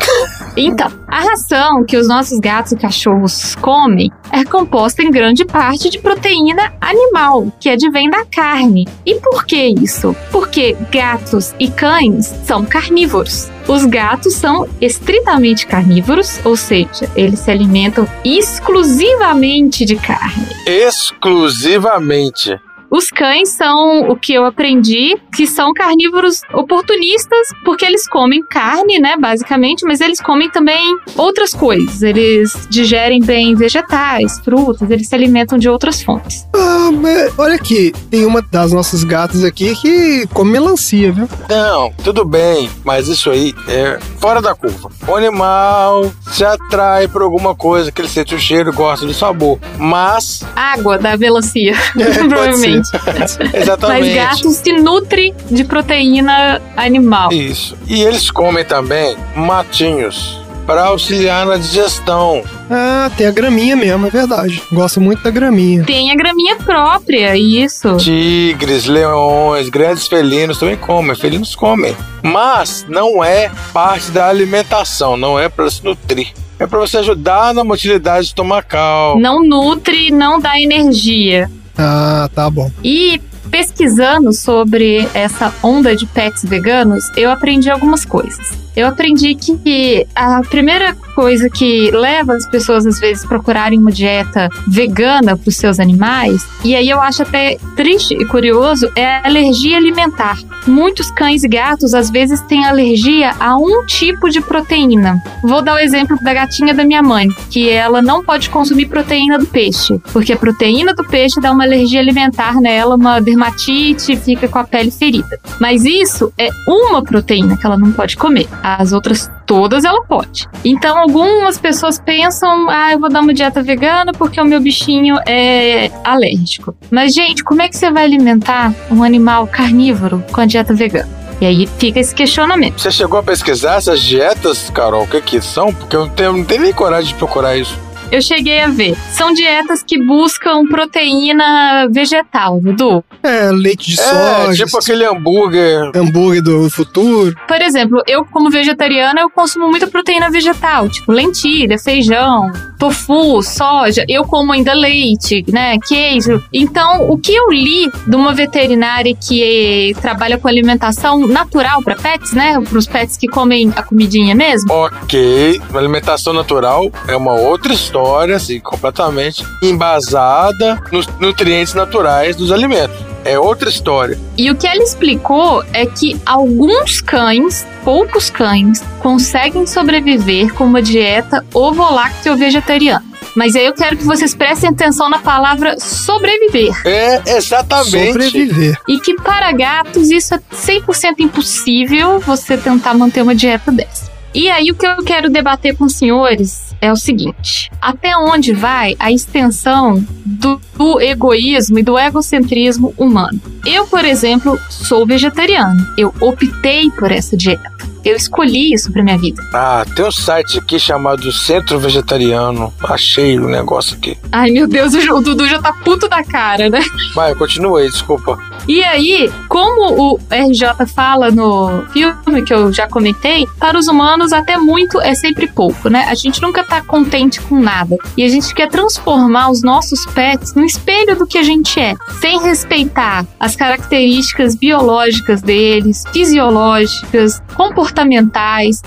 Então, a ração que os nossos gatos e cachorros comem é composta em grande parte de proteína animal, que advém da carne. E por que isso? Porque gatos e cães são carnívoros. Os gatos são estritamente carnívoros, ou seja, eles se alimentam exclusivamente de carne. Exclusivamente. Os cães são o que eu aprendi, que são carnívoros oportunistas, porque eles comem carne, né, basicamente, mas eles comem também outras coisas. Eles digerem bem vegetais, frutas, eles se alimentam de outras fontes. Ah, mas olha aqui, tem uma das nossas gatas aqui que come melancia, viu? Não, tudo bem, mas isso aí é fora da curva. O animal se atrai por alguma coisa que ele sente o cheiro, gosta do sabor. Mas Água da melancia, É, provavelmente. Exatamente. Mas gato se nutre de proteína animal. Isso. E eles comem também matinhos para auxiliar na digestão. Ah, tem a graminha mesmo, é verdade. Gosto muito da graminha. Tem a graminha própria, isso. Tigres, leões, grandes felinos também comem. Felinos comem. Mas não é parte da alimentação, não é para se nutrir. É para você ajudar na motilidade estomacal. Não nutre, não dá energia. Ah, tá bom. E pesquisando sobre essa onda de pets veganos, eu aprendi algumas coisas. Eu aprendi que a primeira coisa que leva as pessoas às vezes procurarem uma dieta vegana para os seus animais, e aí eu acho até triste e curioso, é a alergia alimentar. Muitos cães e gatos às vezes têm alergia a um tipo de proteína. Vou dar o exemplo da gatinha da minha mãe, que ela não pode consumir proteína do peixe, porque a proteína do peixe dá uma alergia alimentar nela, uma dermatite, fica com a pele ferida. Mas isso é uma proteína que ela não pode comer. As outras todas ela pode. Então algumas pessoas pensam, ah, eu vou dar uma dieta vegana porque o meu bichinho é alérgico. Mas gente, como é que você vai alimentar um animal carnívoro com a dieta vegana? E aí fica esse questionamento. Você chegou a pesquisar essas dietas, Carol? O que que são? Porque eu não tenho, não tenho nem coragem de procurar isso. Eu cheguei a ver. São dietas que buscam proteína vegetal, Dudu. É, leite de É, soja. tipo aquele hambúrguer. Hambúrguer do futuro. Por exemplo, eu como vegetariana, eu consumo muita proteína vegetal, tipo lentilha, feijão, tofu, soja. Eu como ainda leite, né, queijo. Então, o que eu li de uma veterinária que trabalha com alimentação natural para pets, né, para os pets que comem a comidinha mesmo, Ok, alimentação natural é uma outra história, assim, completamente embasada nos nutrientes naturais dos alimentos. É outra história. E o que ela explicou é que alguns cães, poucos cães, conseguem sobreviver com uma dieta ovo-lácteo vegetariana. Mas aí eu quero que vocês prestem atenção na palavra sobreviver. É exatamente. Sobreviver. E que para gatos isso é 100% impossível você tentar manter uma dieta dessa. E aí o que eu quero debater com os senhores é o seguinte: até onde vai a extensão do, do egoísmo e do egocentrismo humano? Eu, por exemplo, sou vegetariano. Eu optei por essa dieta. Eu escolhi isso pra minha vida. Ah, tem um site aqui chamado Centro Vegetariano. Achei o negócio aqui. Ai, meu Deus, o Dudu já tá puto da cara, né? Vai, continua aí, desculpa. E aí, como o RJ fala no filme que eu já comentei, para os humanos até muito é sempre pouco, né? A gente nunca tá contente com nada. E a gente quer transformar os nossos pets no espelho do que a gente é, sem respeitar as características biológicas deles, fisiológicas, comportamentais.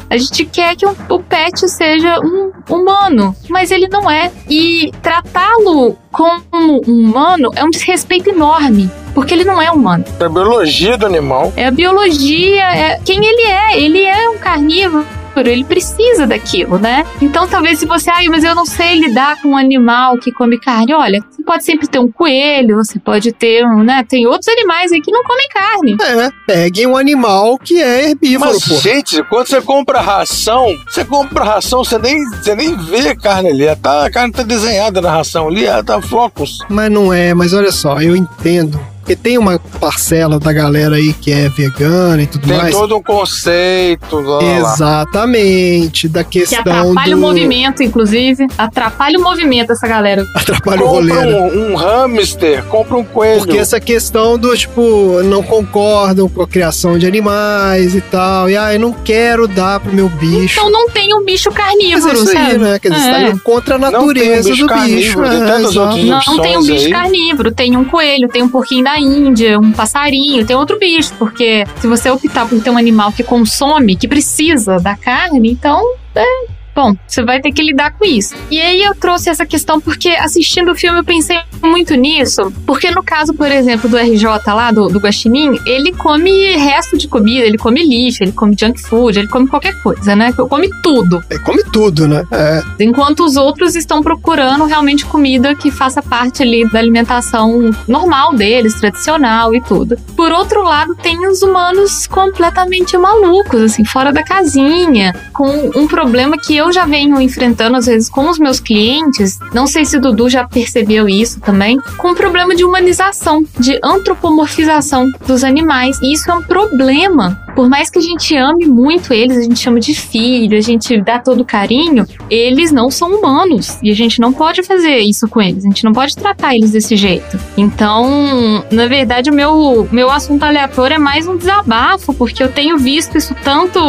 A gente quer que um- o pet seja um humano, mas ele não é. E tratá-lo como um humano é um desrespeito enorme. Porque ele não é humano. A biologia do animal. É a biologia, é quem ele é. Ele é um carnívoro. Ele precisa daquilo, né? Então, talvez se você, ai, mas eu não sei lidar com um animal que come carne. Olha, você pode sempre ter um coelho, você pode ter, um, né? Tem outros animais aí que não comem carne. É, peguem um animal que é herbívoro, Mas, pô. gente, quando você compra ração, você compra ração, você nem, você nem vê a carne ali. Ela Tá, a carne tá desenhada na ração ali, ela tá flocos. Mas não é, mas olha só, eu entendo. Porque tem uma parcela da galera aí que é vegana e tudo Tem mais. todo um conceito. Lá. Exatamente, da Que questão atrapalha do... o movimento, inclusive. Atrapalha o movimento dessa galera. Atrapalha o rolê, Compra né? um, um hamster, compra um coelho. Porque essa questão do, tipo, não concordam com a criação de animais e tal. E, ah, eu não quero dar pro meu bicho. Então não tem um bicho Mas é carnívoro, isso aí, sabe? né? Quer dizer, você tá É. indo contra a Não tem um natureza bicho do bicho. carnívoro, tem é, outras Não, tem um bicho aí. carnívoro, tem um coelho, tem um porquinho da Índia, um passarinho, tem outro bicho, porque se você optar por ter um animal que consome, que precisa da carne, então, é, Bom, você vai ter que lidar com isso. E aí eu trouxe essa questão porque assistindo o filme eu pensei muito nisso, porque no caso, por exemplo, do RJ lá, do, do Guaxinim, ele come resto de comida, ele come lixo, ele come junk food, ele come qualquer coisa, né? Come tudo. É, come tudo, né? É. Enquanto os outros estão procurando realmente comida que faça parte ali da alimentação normal deles, tradicional e tudo. Por outro lado, tem os humanos completamente malucos, assim, fora da casinha, com um problema que eu eu já venho enfrentando, às vezes, com os meus clientes, não sei se o Dudu já percebeu isso também, com o problema de humanização, de antropomorfização dos animais. E isso é um problema. Por mais que a gente ame muito eles, a gente chama de filho, a gente dá todo carinho, eles não são humanos. E a gente não pode fazer isso com eles. A gente não pode tratar eles desse jeito. Então, na verdade, o meu, meu assunto aleatório é mais um desabafo, porque eu tenho visto isso tanto,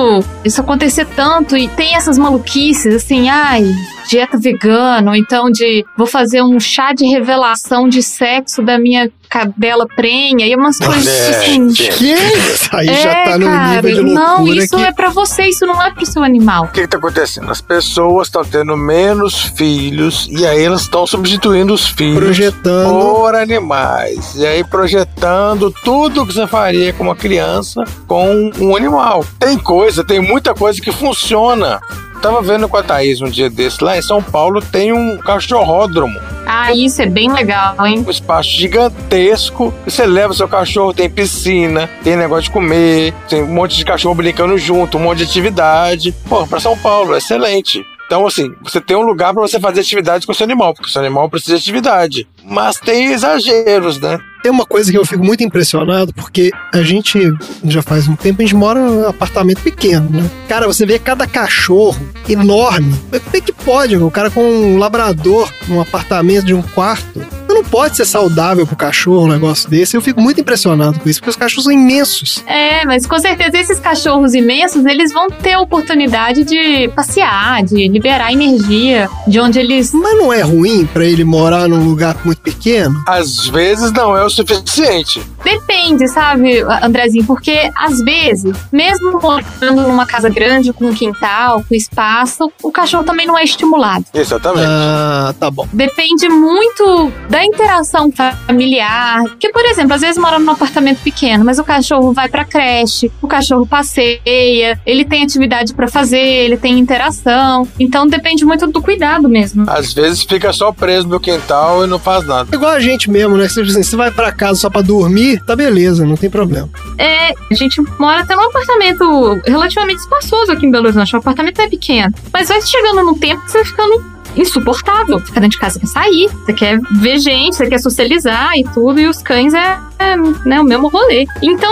isso acontecer tanto, e tem essas maluquices assim, ai, dieta vegana, ou então de vou fazer um chá de revelação de sexo da minha cadela prenha, e umas coisas assim. Que? Isso aí já É, tá no cara, nível de loucura Não, isso que... é pra você, isso não é pro seu animal. O que está acontecendo? As pessoas estão tendo menos filhos e aí elas estão substituindo os filhos Projetando. por animais. E aí projetando tudo que você faria com uma criança com um animal. Tem coisa, tem muita coisa que funciona. Tava vendo com a Thaís um dia desse, lá em São Paulo tem um cachorródromo, Ah, isso é bem legal, hein? um espaço gigantesco. Você leva seu cachorro, tem piscina, tem negócio de comer, tem um monte de cachorro brincando junto, um monte de atividade. Pô, pra São Paulo, é excelente. Então, assim, você tem um lugar pra você fazer atividade com o seu animal, porque o seu animal precisa de atividade. Mas tem exageros, né? Tem uma coisa que eu fico muito impressionado, porque a gente já faz um tempo, a gente mora num apartamento pequeno, né? Cara, você vê cada cachorro enorme. Como é que pode? O cara com um labrador num apartamento de um quarto. Não pode ser saudável pro cachorro um negócio desse. Eu fico muito impressionado com isso, porque os cachorros são imensos. É, mas com certeza esses cachorros imensos, eles vão ter a oportunidade de passear, de liberar energia, de onde eles. Mas não é ruim pra ele morar num lugar muito pequeno? Às vezes não é o suficiente. Depende, sabe, Andrezinho? Porque às vezes, mesmo morando numa casa grande, com um quintal, com espaço, o cachorro também não é estimulado. Exatamente. Ah, tá bom. Depende muito da interação familiar. Que, por exemplo, às vezes mora num apartamento pequeno, mas o cachorro vai pra creche, o cachorro passeia, ele tem atividade pra fazer, ele tem interação. Então depende muito do cuidado mesmo. Às vezes fica só preso no quintal e não faz nada. Igual a gente mesmo, né? Você, assim, você vai pra casa só pra dormir, tá beleza, não tem problema. É, a gente mora até num apartamento relativamente espaçoso aqui em Belo Horizonte. O apartamento é pequeno. Mas vai chegando num tempo que você vai ficando insuportável. Fica dentro de casa, você quer sair, você quer ver gente, você quer socializar e tudo, e os cães é, é, né, o mesmo rolê. Então,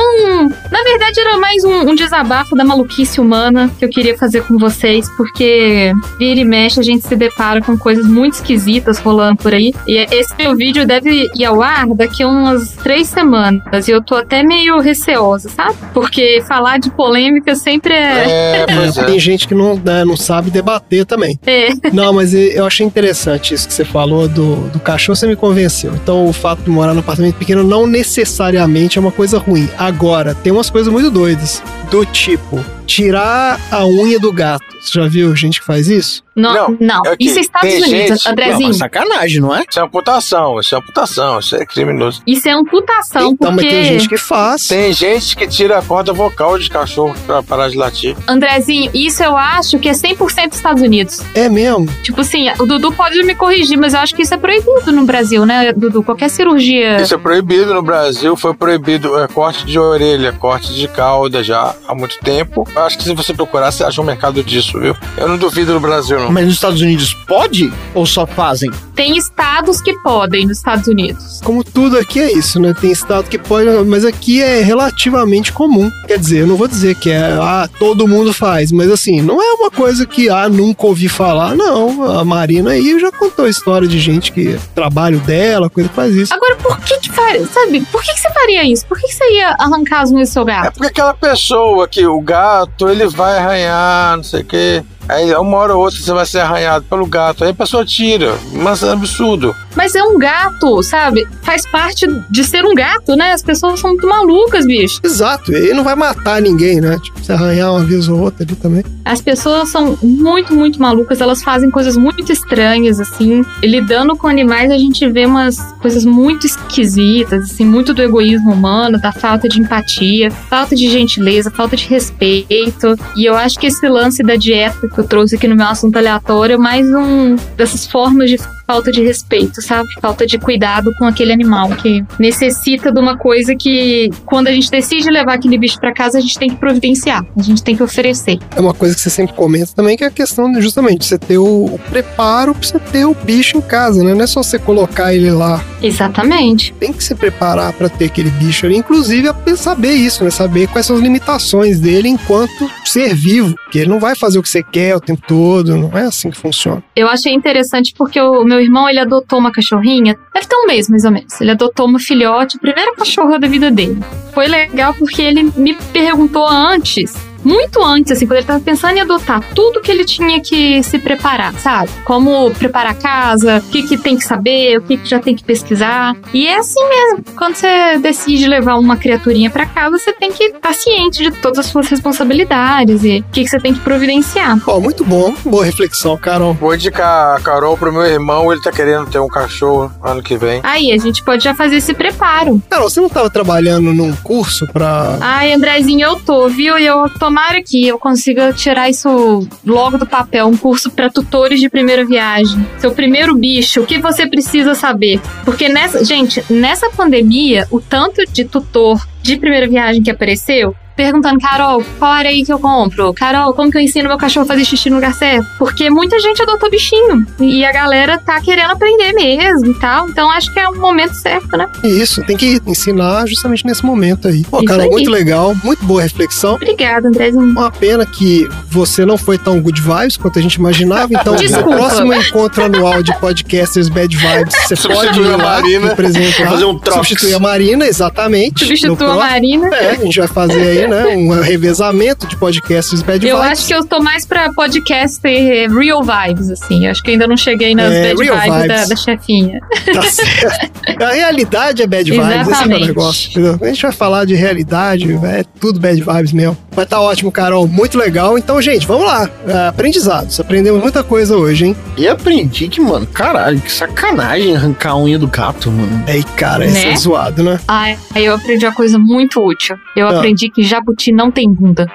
na verdade, era mais um, um desabafo da maluquice humana que eu queria fazer com vocês, porque vira e mexe a gente se depara com coisas muito esquisitas rolando por aí. E esse meu vídeo deve ir ao ar daqui a umas três semanas, e eu tô até meio receosa, sabe? Porque falar de polêmica sempre é. É, pois é. Tem gente que não, né, não sabe debater também. É. Não, mas eu achei interessante isso que você falou do, do cachorro, você me convenceu. Então, o fato de morar num apartamento pequeno não necessariamente é uma coisa ruim. Agora, tem umas coisas muito doidas. Do tipo, tirar a unha do gato. Você já viu gente que faz isso? Não, Não, não. é Isso é Estados tem Unidos, gente- Andrezinho. Não, sacanagem, não é? Isso é amputação, isso é amputação, isso é criminoso. Isso é amputação, então, porque. mas tem gente que faz. Tem gente que tira a corda vocal de cachorro pra parar de latir. Andrezinho, isso eu acho que é 100% Estados Unidos. É mesmo. Tipo assim, o Dudu pode me corrigir, mas eu acho que isso é proibido no Brasil, né, Dudu? Qualquer cirurgia. Isso é proibido no Brasil, foi proibido é, corte de orelha, corte de cauda já há muito tempo. Eu acho que se você procurar, você acha um mercado disso, viu? Eu não duvido no Brasil, não. Mas nos Estados Unidos pode ou só fazem? Tem estados que podem nos Estados Unidos. Como tudo aqui é isso, né? Tem estado que pode, mas aqui é relativamente comum. Quer dizer, eu não vou dizer que é, ah, todo mundo faz, mas assim, não é uma coisa que, ah, nunca ouvi falar. Não, a Marina aí já contou a história de gente que trabalho dela, coisa que faz isso. Agora, por que que faz, sabe? Por que que você faria isso? Por que que você ia arrancar as unhas do seu É gato? porque aquela pessoa que o gato, ele vai arranhar, não sei o quê. Aí uma hora ou outra você vai ser arranhado pelo gato. Aí a pessoa tira. Mas é absurdo. Mas é um gato, sabe? Faz parte de ser um gato, né? As pessoas são muito malucas, bicho. Exato, ele não vai matar ninguém, né? Tipo, se arranhar uma vez ou outra ali também. As pessoas são muito, muito malucas, elas fazem coisas muito estranhas, assim. E lidando com animais, a gente vê umas coisas muito esquisitas, assim, muito do egoísmo humano, da falta de empatia, falta de gentileza, falta de respeito. E eu acho que esse lance da dieta que eu trouxe aqui no meu assunto aleatório é mais um dessas formas de falta de respeito, sabe? Falta de cuidado com aquele animal que necessita de uma coisa que, quando a gente decide levar aquele bicho pra casa, a gente tem que providenciar, a gente tem que oferecer. É uma coisa que você sempre comenta também, que é a questão de justamente você ter o, preparo pra você ter o bicho em casa, né? Não é só você colocar ele lá. Exatamente. Tem que se preparar pra ter aquele bicho ali. Inclusive, é saber isso, né? Saber quais são as limitações dele enquanto ser vivo. Que ele não vai fazer o que você quer o tempo todo. Não é assim que funciona. Eu achei interessante porque o meu irmão, ele adotou uma cachorrinha, deve ter um mês mais ou menos. Ele adotou uma filhote, a primeira cachorra da vida dele. Foi legal porque ele me perguntou antes, muito antes, assim, quando ele tava pensando em adotar, tudo que ele tinha que se preparar, sabe? Como preparar a casa, o que, que tem que saber, o que, que já tem que pesquisar. E é assim mesmo. Quando você decide levar uma criaturinha pra casa, você tem que estar ciente de todas as suas responsabilidades e o que, que você tem que providenciar. Ó, muito bom. Boa reflexão, Carol. Vou indicar a Carol pro meu irmão, ele tá querendo ter um cachorro ano que vem. Aí, a gente pode já fazer esse preparo. Carol, você não tava trabalhando num curso pra. Ai, Andrezinho, eu tô, viu? E eu tomara que eu consiga tirar isso logo do papel, um curso para tutores de primeira viagem. Seu primeiro bicho, o que você precisa saber? Porque nessa, gente, nessa pandemia, o tanto de tutor de primeira viagem que apareceu, perguntando, Carol, qual área aí que eu compro? Carol, como que eu ensino meu cachorro a fazer xixi no lugar certo? Porque muita gente adotou bichinho e a galera tá querendo aprender mesmo e tal. Então acho que é um momento certo, né? Isso, tem que ensinar justamente nesse momento aí. Pô, Isso Carol, aí. muito legal. Muito boa reflexão. Obrigada, Andrezinho. Uma pena que você não foi tão good vibes quanto a gente imaginava. Então, no próximo encontro anual de podcasters bad vibes, você pode Substituir ir a lá Marina. representar. Fazer um trox. Substituir a Marina, exatamente. No Substitua a Marina. É, a gente vai fazer aí, né, um revezamento de podcasters bad Eu vibes. acho que eu tô mais pra podcast eh, real vibes, assim. Eu acho que ainda não cheguei nas É, bad real vibes, Da, vibes. da chefinha. Tá certo. A realidade é bad vibes, esse é o Exatamente. negócio. entendeu? A gente vai falar de realidade, é tudo bad vibes mesmo. Mas tá ótimo, Carol, muito legal. Então, gente, vamos lá. É, aprendizados. Aprendemos muita coisa hoje, hein? E aprendi que, mano, caralho, que sacanagem arrancar a unha do gato, mano. Ei, cara, isso Né? é zoado, né? Ai, aí eu aprendi uma coisa muito útil. Eu Ah. aprendi que jabuti não tem bunda.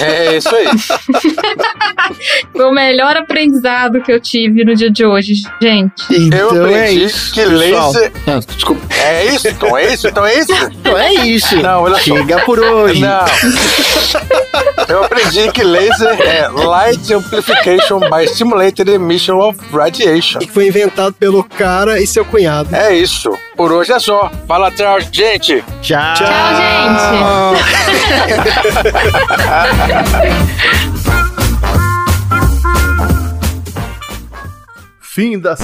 É isso aí. Foi o melhor aprendizado que eu tive no dia de hoje, gente. Eu Então é aprendi isso. que pessoal. laser. Ah, desculpa. É isso? Então é isso? Então é isso? Não é isso. Não, olha só. Chega por hoje. Não. Eu aprendi que laser é Light Amplification by Stimulated Emission of Radiation. Que foi inventado pelo cara e seu cunhado. É isso. Por hoje é só. Fala tchau, gente. Tchau. Tchau, gente. Fim da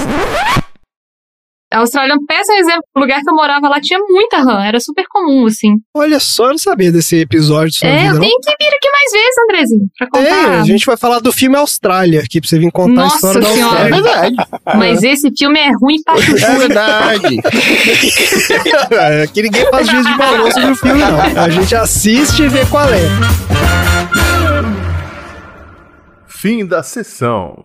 A Austrália é um péssimo exemplo. O lugar que eu morava lá tinha muita rã. Era super comum, assim. Olha só, eu não sabia desse episódio é, vida, eu não. tenho que vir aqui mais vezes, Andrezinho, pra É, contar. a gente vai falar do filme Austrália aqui, pra você vir contar Nossa a história da Senhora. É Austrália. verdade. Mas esse filme é ruim pra chuchu. É verdade. É, Aqui ninguém faz juízo de valor sobre o filme, não. A gente assiste e vê qual é. fim da sessão.